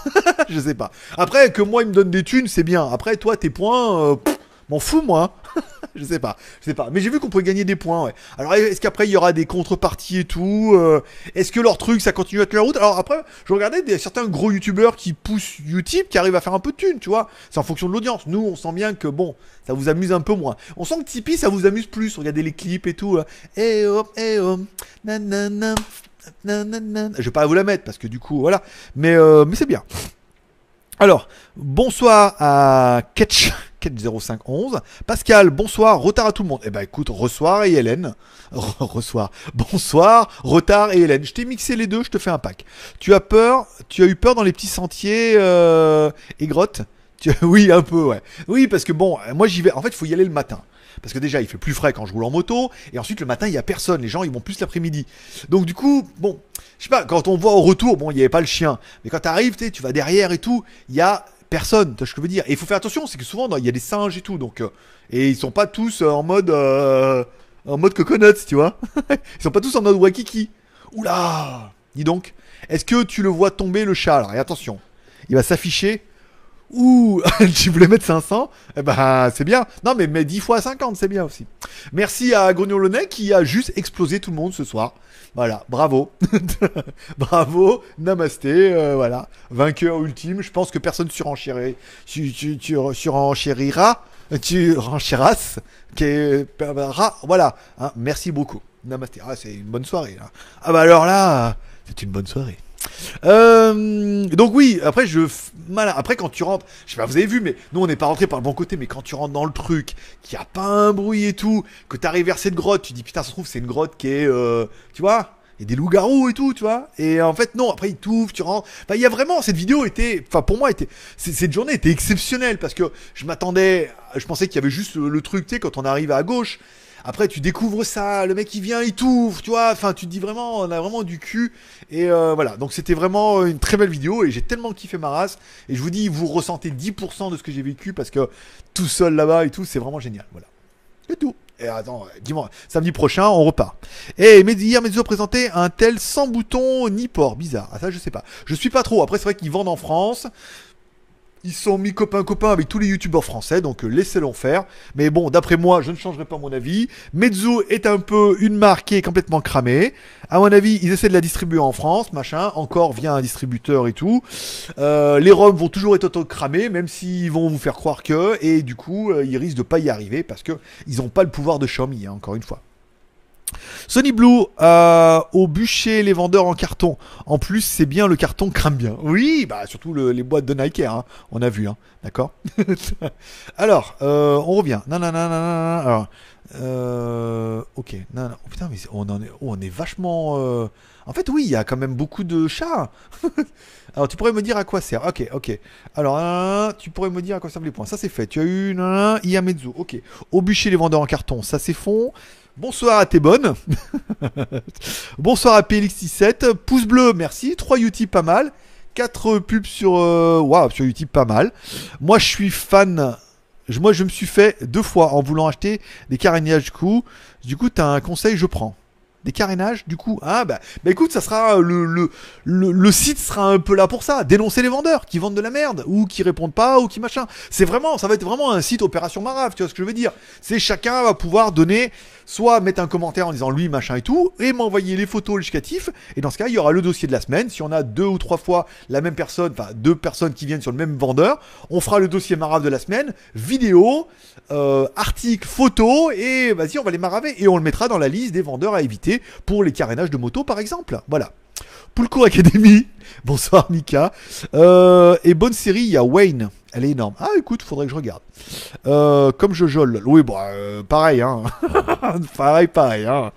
[SPEAKER 1] je sais pas. Après, que moi, il me donne des thunes, c'est bien. Après, toi, tes points, euh, m'en fous, moi. je sais pas, je sais pas. Mais j'ai vu qu'on pouvait gagner des points, ouais. Alors, est-ce qu'après, il y aura des contreparties et tout euh, Est-ce que leur truc, ça continue à tenir la route? Alors, après, je regardais certains gros youtubeurs qui poussent YouTube, qui arrivent à faire un peu de thunes, tu vois. C'est en fonction de l'audience. Nous, on sent bien que, bon, ça vous amuse un peu moins. On sent que Tipeee, ça vous amuse plus. Regardez les clips et tout. là. Eh oh, eh oh, nanana. Je vais pas vous la mettre parce que du coup, voilà. Mais, euh, mais c'est bien. Alors, bonsoir à Ketch. 0511. Pascal, bonsoir, retard à tout le monde. Eh ben écoute, resoir et Hélène. Resoir. Bonsoir, retard et Hélène. Je t'ai mixé les deux, je te fais un pack. Tu as peur, tu as eu peur dans les petits sentiers euh, et grottes? Oui, un peu, ouais. Oui, parce que bon, moi j'y vais. En fait, il faut y aller le matin. Parce que déjà, il fait plus frais quand je roule en moto. Et ensuite, le matin, il y a personne. Les gens, ils vont plus l'après-midi. Donc, du coup, bon, je sais pas, quand on voit au retour, bon, il n'y avait pas le chien. Mais quand t'arrives, tu vas derrière et tout, il y a personne. Tu ce que je veux dire? Et il faut faire attention, c'est que souvent, il y a des singes et tout. Donc, euh, et ils sont pas tous euh, en mode, euh, en mode coconuts, tu vois? Ils sont pas tous en mode wakiki. Oula Dis donc, est-ce que tu le vois tomber le chat? Alors, et attention, il va s'afficher. Ouh, tu voulais mettre 500 Eh ben, c'est bien. Non, mais mets 10 fois 50, c'est bien aussi. Merci à Nez qui a juste explosé tout le monde ce soir. Voilà, bravo. bravo, namasté, euh, voilà. Vainqueur ultime, je pense que personne surenchérira. Tu, tu, tu voilà. Hein, merci beaucoup. Namasté. Ah, c'est une bonne soirée, là. Ah bah alors là, c'est une bonne soirée. Euh, donc oui, après je. Après quand tu rentres, je sais pas, vous avez vu, mais nous on n'est pas rentré par le bon côté, mais quand tu rentres dans le truc, qu'il n'y a pas un bruit et tout, que t'arrives vers cette grotte, tu dis putain, ça se trouve c'est une grotte qui est, euh, tu vois, a des loups-garous et tout, tu vois. Et en fait non, après il t'ouvre, tu rentres. Enfin il y a vraiment cette vidéo était, enfin pour moi était, cette journée était exceptionnelle parce que je m'attendais, je pensais qu'il y avait juste le, le truc, tu sais, quand on arrive à gauche. Après, tu découvres ça, le mec il vient, il t'ouvre, tu vois. Enfin, tu te dis vraiment, on a vraiment du cul. Et euh, voilà, donc c'était vraiment une très belle vidéo et j'ai tellement kiffé ma race. Et je vous dis, vous ressentez 10% de ce que j'ai vécu parce que tout seul là-bas et tout, c'est vraiment génial. Voilà. C'est tout. Et attends, euh, dis-moi, samedi prochain, on repart. Et hier, Mezzo a présenté un tel sans bouton ni port. Bizarre. Ah, ça, je sais pas. Je suis pas trop. Après, c'est vrai qu'ils vendent en France. Ils sont mis copains avec tous les youtubeurs français, donc euh, laissez-les faire. Mais bon, d'après moi, je ne changerai pas mon avis. Mezzo est un peu une marque qui est complètement cramée. À mon avis, ils essaient de la distribuer en France, machin, encore via un distributeur et tout. Euh, les ROM vont toujours être auto-cramés, même s'ils vont vous faire croire que, et du coup, euh, ils risquent de pas y arriver parce que ils n'ont pas le pouvoir de Xiaomi, hein, encore une fois. Sony Blue, euh, au bûcher les vendeurs en carton. En plus, c'est bien, le carton crame bien. Oui, bah surtout le- les boîtes de Nike, hein, on a vu, hein, d'accord? Alors, euh, on revient. Non, non, non, non, non. Alors, euh, ok. Non, non. Oh, putain, mais on en est, oh, on est vachement. euh, En fait, oui, il y a quand même beaucoup de chats. Alors, tu pourrais me dire à quoi sert? Ok, ok. Alors, tu pourrais me dire à quoi servent les points. Ça, c'est fait. Tu as eu Iamezu. Ok. Au bûcher les vendeurs en carton. Ça, c'est fond. Bonsoir à tes bonnes. Bonsoir à PLX17. Pouce bleu, merci. 3 Utip, pas mal. 4 pubs sur, euh, sur Utip, pas mal. Moi, je suis fan. Moi, je me suis fait deux fois en voulant acheter des carénages. Du coup, du coup, t'as un conseil, je prends. Des carénages, du coup. Ah, bah, bah écoute, ça sera le, le site sera un peu là pour ça. Dénoncer les vendeurs qui vendent de la merde ou qui répondent pas ou qui machin. C'est vraiment, ça va être vraiment un site opération Marave. Tu vois ce que je veux dire C'est chacun va pouvoir donner, soit mettre un commentaire en disant lui machin et tout, et m'envoyer les photos justificatifs. Et dans ce cas, il y aura le dossier de la semaine. Si on a deux ou trois fois la même personne, enfin deux personnes qui viennent sur le même vendeur, on fera le dossier Marave de la semaine, vidéo, euh, article, photo, et vas-y, on va les maraver et on le mettra dans la liste des vendeurs à éviter pour les carénages de moto par exemple. Voilà. Poulco Academy, bonsoir Mika. Euh, et bonne série, il y a Wayne. Elle est énorme. Ah écoute, faudrait que je regarde. Euh, comme je jole. Oui, bon, euh, pareil, hein. pareil, pareil, hein.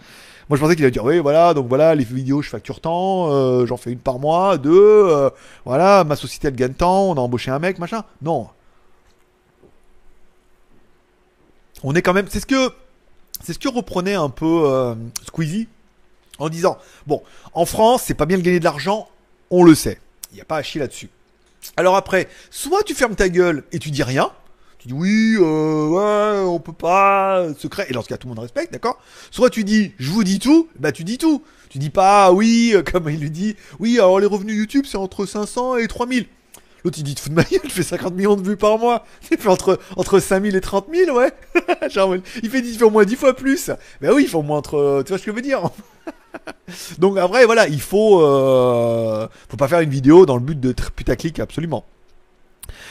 [SPEAKER 1] Moi je pensais qu'il allait dire, oui, voilà, donc voilà, les vidéos je facture tant, euh, j'en fais une par mois, deux, voilà, ma société elle gagne tant, on a embauché un mec, machin. Non. On est quand même. C'est ce que. C'est ce que reprenait un peu Squeezie en disant Bon, en France, c'est pas bien de gagner de l'argent, on le sait. Il n'y a pas à chier là-dessus. Alors après, soit tu fermes ta gueule et tu dis rien. Tu dis oui, euh, ouais, on peut pas, secret. Et dans ce cas, tout le monde respecte, d'accord? Soit tu dis je vous dis tout, bah tu dis tout. Tu dis pas ah oui, euh, comme il lui dit, oui, alors les revenus YouTube c'est entre 500 et 3000. L'autre il dit, tu de ma gueule, je fais 50 millions de vues par mois. Il fait entre, entre 5000 et 30 000, ouais. Il, fait, il fait au moins 10 fois plus. Ben oui, il fait au moins entre. Tu vois ce que je veux dire? Donc après, voilà, il faut. Euh, faut pas faire une vidéo dans le but de putaclic, absolument.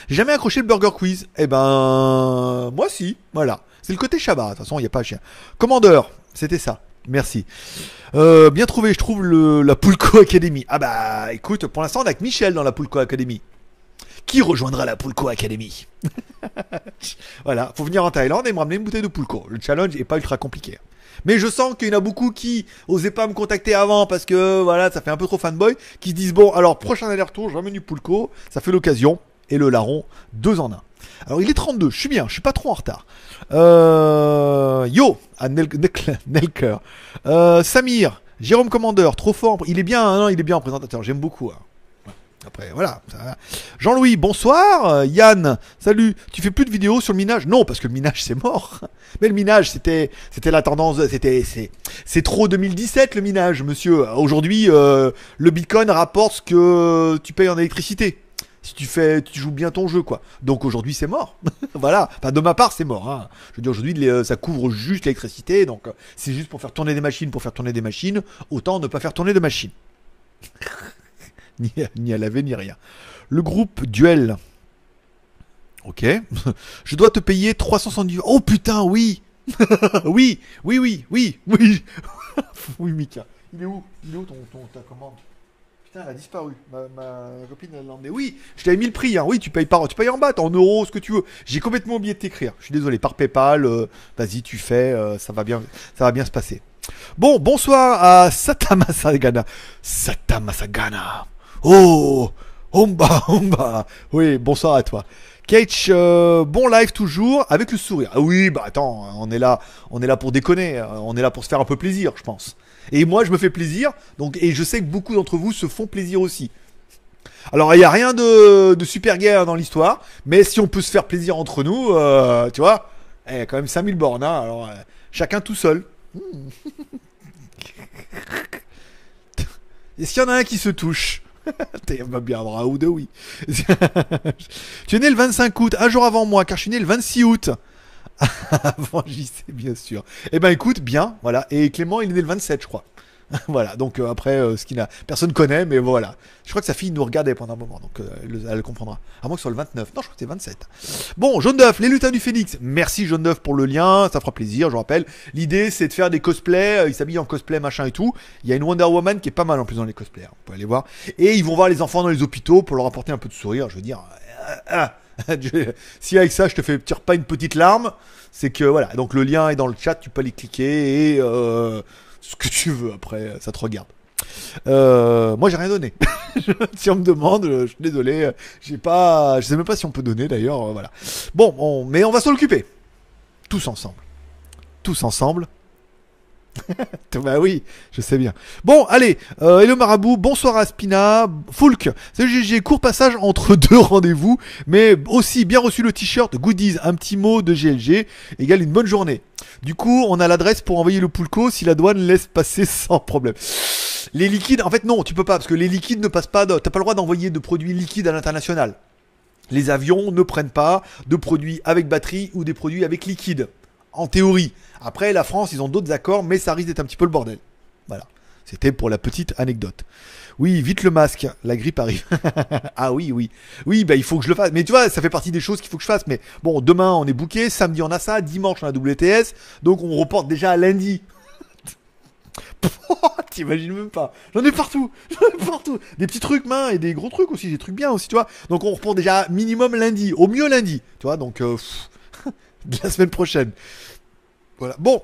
[SPEAKER 1] J'ai jamais accroché le Burger Quiz. Eh ben. Moi si, voilà. C'est le côté Shabbat, de toute façon, il n'y a pas chien. Commandeur, c'était ça. Merci. Euh, bien trouvé, je trouve la Poulco Academy. Ah bah écoute, pour l'instant on a que Michel dans la Poulco Academy. Qui rejoindra la Poulco Academy? Voilà, faut venir en Thaïlande et me ramener une bouteille de Poulco. Le challenge est pas ultra compliqué. Mais je sens qu'il y en a beaucoup qui osaient pas me contacter avant parce que voilà, ça fait un peu trop fanboy, qui se disent bon, alors prochain aller-retour, je ramène du Poulco, ça fait l'occasion. Et le larron, deux en un. Alors il est 32, je suis bien, je suis pas trop en retard. Euh, yo, à Nelker. Euh, Samir, Jérôme Commandeur, trop fort. Il est bien, hein, il est bien en présentateur, j'aime beaucoup. Hein. Jean-Louis, bonsoir. Euh, Yann, salut. Tu fais plus de vidéos sur le minage? Non, parce que le minage, c'est mort. Mais le minage, c'était, la tendance. C'était, c'est, c'est trop 2017 le minage, monsieur. Aujourd'hui, euh, le Bitcoin rapporte ce que tu payes en électricité si tu fais, tu joues bien ton jeu, quoi. Donc aujourd'hui, c'est mort. voilà. Enfin, de ma part, c'est mort. Hein. Je veux dire, aujourd'hui, euh, ça couvre juste l'électricité, donc c'est juste pour faire tourner des machines, pour faire tourner des machines. Autant ne pas faire tourner de machines. ni, à, ni à laver, ni rien. Le groupe Duel. Ok. Je dois te payer 370. Oh putain, oui. oui, oui, oui, oui, oui. oui, Mika. Il est où? Il est où ton, ta commande? Elle a disparu. Ma, copine, l'a emmené. Oui, je t'avais mis le prix. Hein. Oui, tu payes par, tu payes en bas, en euros, ce que tu veux. J'ai complètement oublié de t'écrire. Je suis désolé. Par PayPal, euh, vas-y, tu fais, euh, ça va bien, ça va bien se passer. Bon, bonsoir à Satamasagana. Satamasagana. Oh, Omba, Omba. Oui, bonsoir à toi. Kate, euh, bon live toujours avec le sourire. Ah oui, bah attends, on est là, on est là pour déconner, on est là pour se faire un peu plaisir, je pense. Et moi, je me fais plaisir. Donc, et je sais que beaucoup d'entre vous se font plaisir aussi. Alors, il n'y a rien de, super guerre dans l'histoire. Mais si on peut se faire plaisir entre nous, euh, tu vois, il y a quand même 5000 bornes. Hein, alors, euh, chacun tout seul. Est-ce qu'il y en a un qui se touche? T'es bien ou de oui. tu es né le 25 août, un jour avant moi, car je suis né le 26 août. Avant JC, bien sûr. Eh ben écoute, bien, voilà. Et Clément, il est né le 27, je crois. voilà, donc euh, après, euh, ce qu'il a, personne connaît, mais voilà. Je crois que sa fille nous regardait pendant un moment, donc euh, elle, comprendra. À moins que ce soit le 29. Non, je crois que c'est 27. Bon, Jaune d'œuf, les lutins du Phénix. Merci Jaune d'œuf pour le lien, ça fera plaisir, je rappelle. L'idée, c'est de faire des cosplays, ils s'habillent en cosplay, machin et tout. Il y a une Wonder Woman qui est pas mal en plus dans les cosplays, hein. vous pouvez aller voir. Et ils vont voir les enfants dans les hôpitaux pour leur apporter un peu de sourire, je veux dire. si avec ça je te fais tire pas une petite larme, c'est que voilà. Donc le lien est dans le chat, tu peux aller cliquer et euh, ce que tu veux après, ça te regarde. Euh, moi j'ai rien donné. si on me demande, je suis désolé, j'ai pas, je sais même pas si on peut donner d'ailleurs, euh, voilà. Bon, mais on va s'en occuper, tous ensemble, tous ensemble. bah oui, je sais bien. Bon, allez, euh, hello Marabout, bonsoir Aspina, Foulk, salut GG, court passage entre deux rendez-vous, mais aussi bien reçu le t-shirt, goodies, un petit mot de GLG, égale une bonne journée. Du coup, on a l'adresse pour envoyer le poulco si la douane laisse passer sans problème. Les liquides, en fait non, tu peux pas, parce que les liquides ne passent pas, t'as pas le droit d'envoyer de produits liquides à l'international. Les avions ne prennent pas de produits avec batterie ou des produits avec liquide en théorie. Après, la France, ils ont d'autres accords, mais ça risque d'être un petit peu le bordel. Voilà. C'était pour la petite anecdote. Oui, vite le masque, la grippe arrive. ah oui, oui. Oui, bah il faut que je le fasse. Mais tu vois, ça fait partie des choses qu'il faut que je fasse. Mais bon, demain on est booké, samedi on a ça, dimanche on a WTS, donc on reporte déjà à lundi. T'imagines même pas. J'en ai partout. J'en ai partout. Des petits trucs mains et des gros trucs aussi, des trucs bien aussi, tu vois. Donc on reporte déjà minimum lundi, au mieux lundi, tu vois. Donc euh, la semaine prochaine. Voilà. Bon.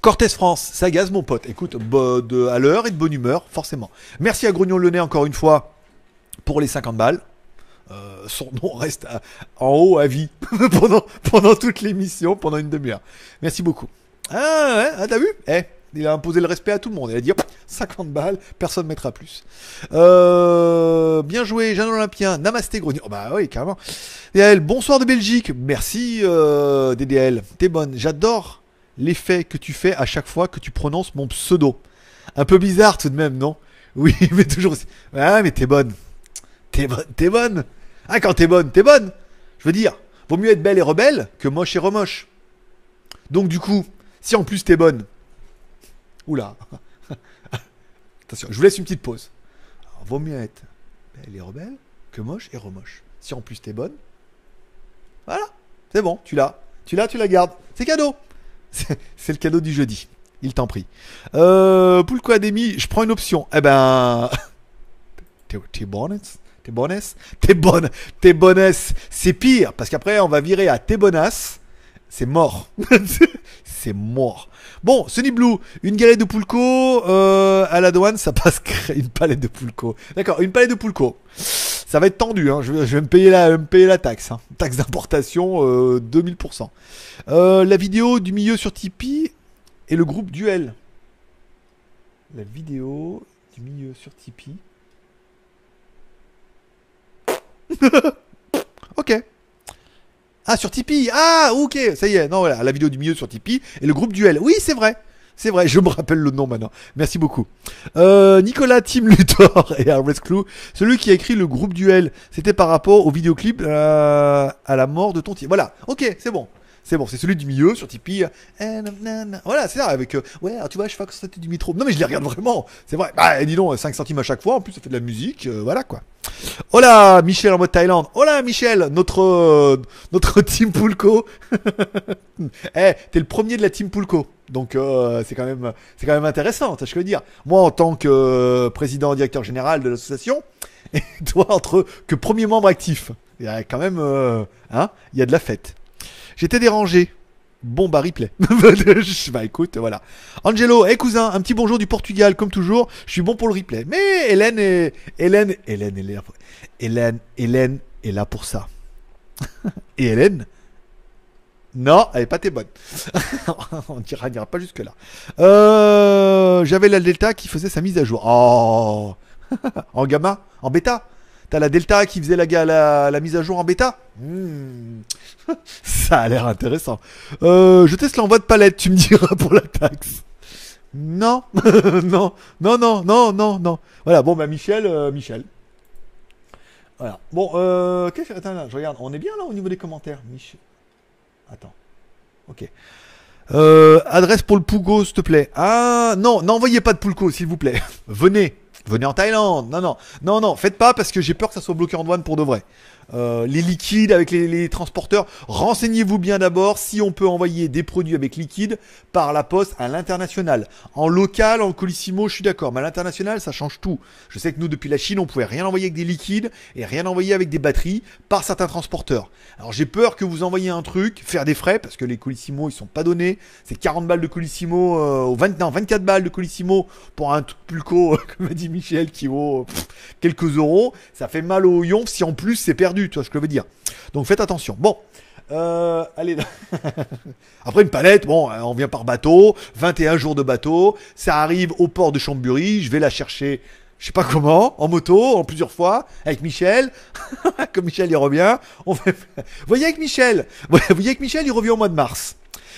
[SPEAKER 1] Cortez France, ça gaze mon pote. Écoute, de, à l'heure et de bonne humeur, forcément. Merci à Grognon Le Nez encore une fois pour les 50 balles. Euh, son nom reste en haut à vie pendant, pendant toute l'émission, pendant une demi-heure. Merci beaucoup. Ah ouais, ah, t'as vu? Eh, il a imposé le respect à tout le monde. Il a dit 50 balles, personne ne mettra plus. Euh, bien joué, Jeanne Olympien. Namasté, Grognon. Oh, bah oui, carrément. DDL, bonsoir de Belgique. Merci, euh, DDL. T'es bonne. J'adore l'effet que tu fais à chaque fois que tu prononces mon pseudo. Un peu bizarre tout de même, non? Oui, mais toujours. Ah, mais t'es bonne. T'es bonne. T'es bonne. Ah, quand t'es bonne, t'es bonne. Je veux dire, vaut mieux être belle et rebelle que moche et remoche. Donc du coup, si en plus t'es bonne, oula, attention, je vous laisse une petite pause. Alors, vaut mieux être belle et rebelle que moche et remoche. Si en plus t'es bonne, voilà, c'est bon, tu l'as, tu l'as, tu la gardes, c'est cadeau. C'est le cadeau du jeudi. Il t'en prie. Euh, Poulco Ademi, je prends une option. Eh ben, t'es t'es bonne, t'es bonnesse, t'es bonne, t'es bonnesse. C'est pire parce qu'après on va virer à t'es bonnasse. C'est mort. c'est mort. Bon, Sunny Blue, une galette de Poulco euh, à la douane, ça passe une palette de Poulco. D'accord, une palette de Poulco. Ça va être tendu, hein. je, vais, je vais me payer la, me payer la taxe. hein. Taxe d'importation, euh, 2000%. Euh, la vidéo du milieu sur Tipeee et le groupe Duel. La vidéo du milieu sur Tipeee. ok. Ah, sur Tipeee. Ah, ok, ça y est. Non, voilà, la vidéo du milieu sur Tipeee et le groupe Duel. Oui, c'est vrai. C'est vrai, je me rappelle le nom maintenant. Merci beaucoup. Euh, Nicolas Tim Luthor et Harvest Clou, celui qui a écrit le groupe Duel, c'était par rapport au vidéoclip euh, à la mort de ton. Voilà, ok, c'est bon. C'est bon, c'est celui du milieu sur Tipeee. Nanana. Voilà, c'est ça, avec. euh, ouais, alors tu vois, je fais que c'était du mitro. Non, mais je les regarde vraiment. C'est vrai. Bah, dis donc, 5 centimes à chaque fois. En plus, ça fait de la musique. euh, voilà, quoi. Hola, Michel en mode Thaïlande. Hola, Michel, notre, euh, notre team Pulco. Eh, t'es le premier de la team Pulco. Donc, euh, c'est quand même, c'est quand même intéressant, ça, je veux dire. Moi, en tant que euh, président directeur général de l'association, et toi, entre que premier membre actif, il y a quand même, euh, hein, il y a de la fête. J'étais dérangé. Bon bah replay. bah écoute, voilà. Angelo, hey cousin, un petit bonjour du Portugal comme toujours. Je suis bon pour le replay. Mais Hélène est Hélène, Hélène, Hélène, Hélène, Hélène est là pour ça. Et Hélène, non, elle est pas t'es bonne. on n'ira n'ira pas jusque là. Euh, J'avais la Delta qui faisait sa mise à jour. Oh, en gamma, en bêta? T'as la Delta qui faisait la, la mise à jour en bêta Hmm. Ça a l'air intéressant. Euh, je teste l'envoi de palette, tu me diras pour la taxe. Non, non, non, non, non, non, non. Voilà, bon, bah Michel, euh, Michel. Voilà. Bon, euh, qu'est-ce que... Attends, là, je regarde. On est bien là au niveau des commentaires, Michel? Attends. Ok. Euh, adresse pour le Pougo, s'il te plaît. Ah, non, n'envoyez pas de Poulco, s'il vous plaît. Venez. Venez en Thaïlande. Non, non. Non, non, faites pas parce que j'ai peur que ça soit bloqué en douane pour de vrai. Euh, les liquides avec les, transporteurs, renseignez-vous bien d'abord si on peut envoyer des produits avec liquide par la poste à l'international. En local, en colissimo, je suis d'accord, mais à l'international, ça change tout. Je sais que nous, depuis la Chine, on pouvait rien envoyer avec des liquides et rien envoyer avec des batteries par certains transporteurs. Alors j'ai peur que vous envoyiez un truc, faire des frais, parce que les colissimo, ils sont pas donnés. C'est 40 balles de colissimo, euh, ou 20, non, 24 balles de colissimo pour un truc pulco, comme a dit Michel, qui vaut quelques euros. Ça fait mal au yonf si en plus c'est perdu, tu vois ce que je veux dire. Donc faites attention. Bon. Euh, allez. Après une palette, bon, euh, on vient par bateau, 21 jours de bateau, ça arrive au port de Chambéry, je vais la chercher, je sais pas comment, en moto, en plusieurs fois, avec Michel. Comme Michel il revient, on fait... Voyez avec Michel, voyez avec Michel, il revient au mois de mars.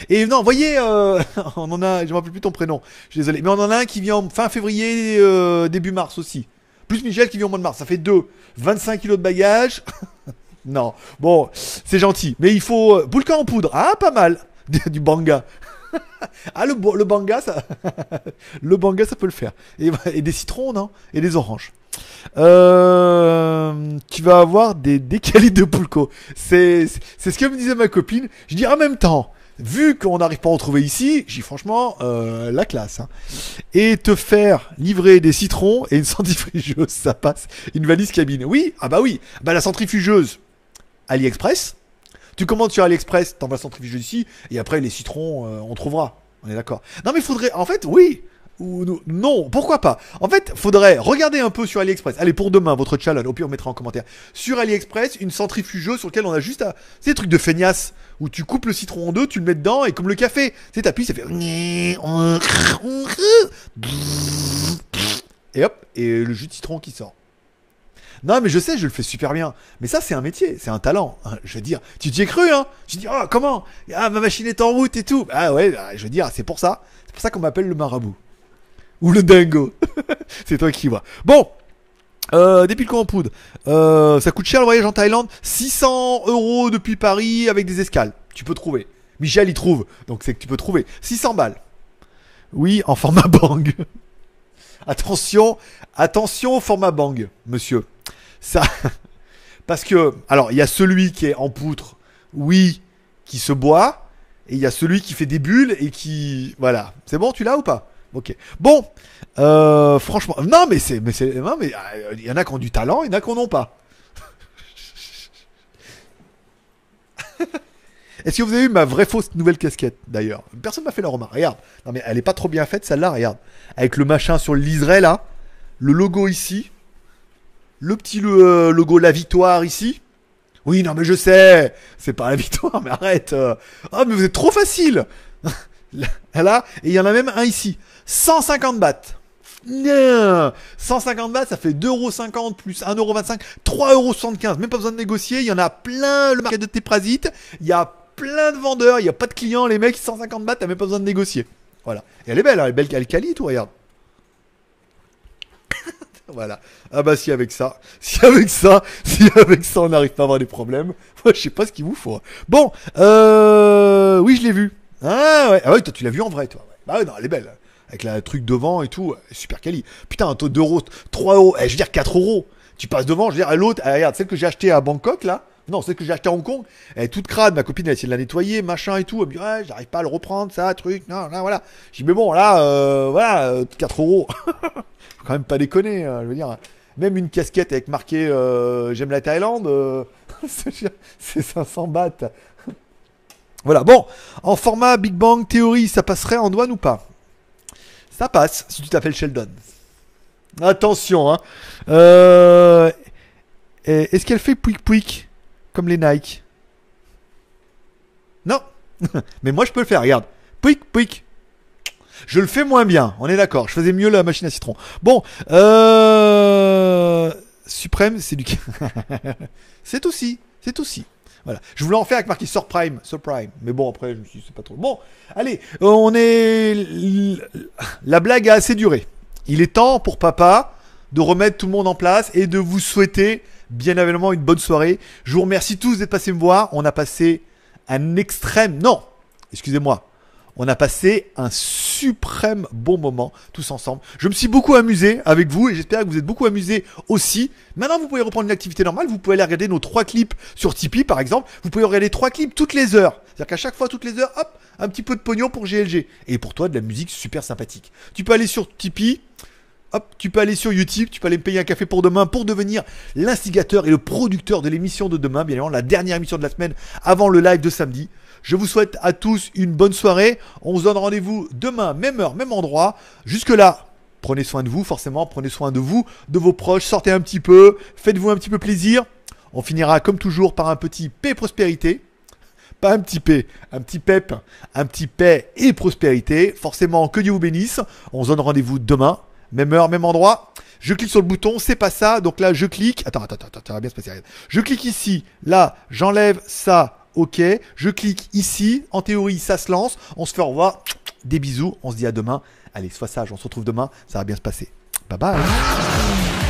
[SPEAKER 1] Et non, voyez, euh, on en a, je me rappelle plus ton prénom, je suis désolé, mais on en a un qui vient en fin février, euh, début mars aussi. Plus Michel qui vient au mois de mars, ça fait deux. 25 kilos de bagages. non, bon, c'est gentil. Mais il faut... euh, en poudre, ah, pas mal. du banga. ah, le, le banga, ça... le banga, ça peut le faire. Et, et des citrons, non? Et des oranges. Euh, tu vas avoir des décalés de pulco. C'est ce que me disait ma copine. Je dis en même temps, vu qu'on n'arrive pas à en trouver ici, j'ai franchement euh, la classe. hein. Et te faire livrer des citrons et une centrifugeuse, ça passe. Une valise cabine. Oui, ah bah oui. Bah la centrifugeuse, AliExpress. Tu commandes sur AliExpress, t'envoies la centrifugeuse ici, et après les citrons, euh, on trouvera. On est d'accord. Non mais faudrait, en fait, oui. Ou no- non, pourquoi pas En fait, faudrait regarder un peu sur AliExpress. Allez, pour demain, votre challenge, au pire, on mettra en commentaire. Sur AliExpress, une centrifugeuse sur laquelle on a juste à. C'est trucs de feignasse, où tu coupes le citron en deux, tu le mets dedans, et comme le café, tu sais, t'appuies, ça fait. Et hop, et le jus de citron qui sort. Non, mais je sais, je le fais super bien. Mais ça, c'est un métier, c'est un talent. hein. Je veux dire, tu t'y es cru, hein Tu dis, ah, comment? Ah, ma machine est en route et tout. Ah ouais, bah, je veux dire, c'est pour ça. C'est pour ça qu'on m'appelle le marabout. Ou le dingo. c'est toi qui vois. Bon. Euh, des piles en poudre. Euh, ça coûte cher le voyage en Thaïlande. 600 euros depuis Paris avec des escales. Tu peux trouver. Michel y trouve. Donc c'est que tu peux trouver. 600 balles. Oui, en format bang. attention, attention au format bang, monsieur. Ça. Parce que, alors, il y a celui qui est en poutre, oui, qui se boit. Et il y a celui qui fait des bulles et qui. Voilà. C'est bon, tu l'as ou pas? Ok. Bon, euh, franchement, non mais c'est, mais c'est, non mais euh, il y en a qui ont du talent, il y en a qui n'en ont pas. Est-ce que vous avez vu ma vraie fausse nouvelle casquette d'ailleurs? Personne m'a fait la remarque. Regarde, non mais elle est pas trop bien faite celle-là. Regarde, avec le machin sur le liseré là, le logo ici, le petit euh, logo la victoire ici. Oui, non mais je sais, c'est pas la victoire, mais arrête. Oh mais vous êtes trop facile. Là, et il y en a même un ici. 150 bahts. 150 bahts, ça fait 2,50€ plus 1,25€, 3,75€. Même pas besoin de négocier. Il y en a plein le marché de tes parasites. Il y a plein de vendeurs. Il n'y a pas de clients. Les mecs, 150 bahts, t'as même pas besoin de négocier. Voilà. Et elle est belle, hein, elle est belle, quali, tout, regarde. voilà. Ah bah si avec ça, si avec ça, si avec ça on n'arrive pas à avoir des problèmes, moi je sais pas ce qu'il vous faut. Hein. Bon, euh, oui je l'ai vu. Ah ouais, ah toi tu l'as vu en vrai toi. Bah ouais, non, elle est belle avec la truc devant et tout, super quali. Putain, un taux d'euros, 3 euros, eh, je veux dire 4 euros. Tu passes devant, je veux dire, l'autre, regarde, celle que j'ai acheté à Bangkok, là, non, celle que j'ai acheté à Hong Kong, elle est toute crade, ma copine, elle a essayé de la nettoyer, machin et tout, elle me dit, ouais, j'arrive pas à le reprendre, ça, truc, non, là, voilà. J'ai dit, mais bon, là, euh, voilà, 4 euh, euros. Faut quand même pas déconner, hein, je veux dire. Même une casquette avec marqué euh, J'aime la Thaïlande, c'est 500 bahts. Voilà, bon, en format Big Bang Theory, ça passerait en douane ou pas? Ça passe si tu t'appelles Sheldon. Attention, hein. Euh, est-ce qu'elle fait pouic pouic comme les Nike? Non. Mais moi je peux le faire, regarde. Pouic pouic. Je le fais moins bien, on est d'accord. Je faisais mieux la machine à citron. Bon, euh... Suprême, c'est du. c'est aussi, c'est aussi. Voilà. Je voulais en faire avec marqué Surprime, Surprime. Mais bon, après, je me suis dit, c'est pas trop. Bon, allez, on est. La blague a assez duré. Il est temps pour papa de remettre tout le monde en place et de vous souhaiter bien évidemment une bonne soirée. Je vous remercie tous d'être passés me voir. On a passé un extrême. Non, excusez-moi. On a passé un suprême bon moment tous ensemble. Je me suis beaucoup amusé avec vous et j'espère que vous êtes beaucoup amusés aussi. Maintenant, vous pouvez reprendre une activité normale. Vous pouvez aller regarder nos trois clips sur Tipeee, par exemple. Vous pouvez regarder trois clips toutes les heures. C'est-à-dire qu'à chaque fois, toutes les heures, hop, un petit peu de pognon pour GLG. Et pour toi, de la musique super sympathique. Tu peux aller sur Tipeee. Hop, tu peux aller sur YouTube, tu peux aller me payer un café pour demain pour devenir l'instigateur et le producteur de l'émission de demain, bien évidemment, la dernière émission de la semaine avant le live de samedi. Je vous souhaite à tous une bonne soirée. On se donne rendez-vous demain, même heure, même endroit. Jusque-là, prenez soin de vous, forcément. Prenez soin de vous, de vos proches. Sortez un petit peu. Faites-vous un petit peu plaisir. On finira comme toujours par un petit paix prospérité. Pas un petit P, un petit pep, un petit paix et prospérité. Forcément, que Dieu vous bénisse. On se donne rendez-vous demain, même heure, même endroit. Je clique sur le bouton, c'est pas ça. Donc là, je clique. Attends, attends, attends, ça va bien se passer. Je clique ici. Là, j'enlève ça ok, je clique ici, en théorie ça se lance, on se fait au revoir, des bisous, on se dit à demain, allez sois sage, on se retrouve demain, ça va bien se passer. Bye bye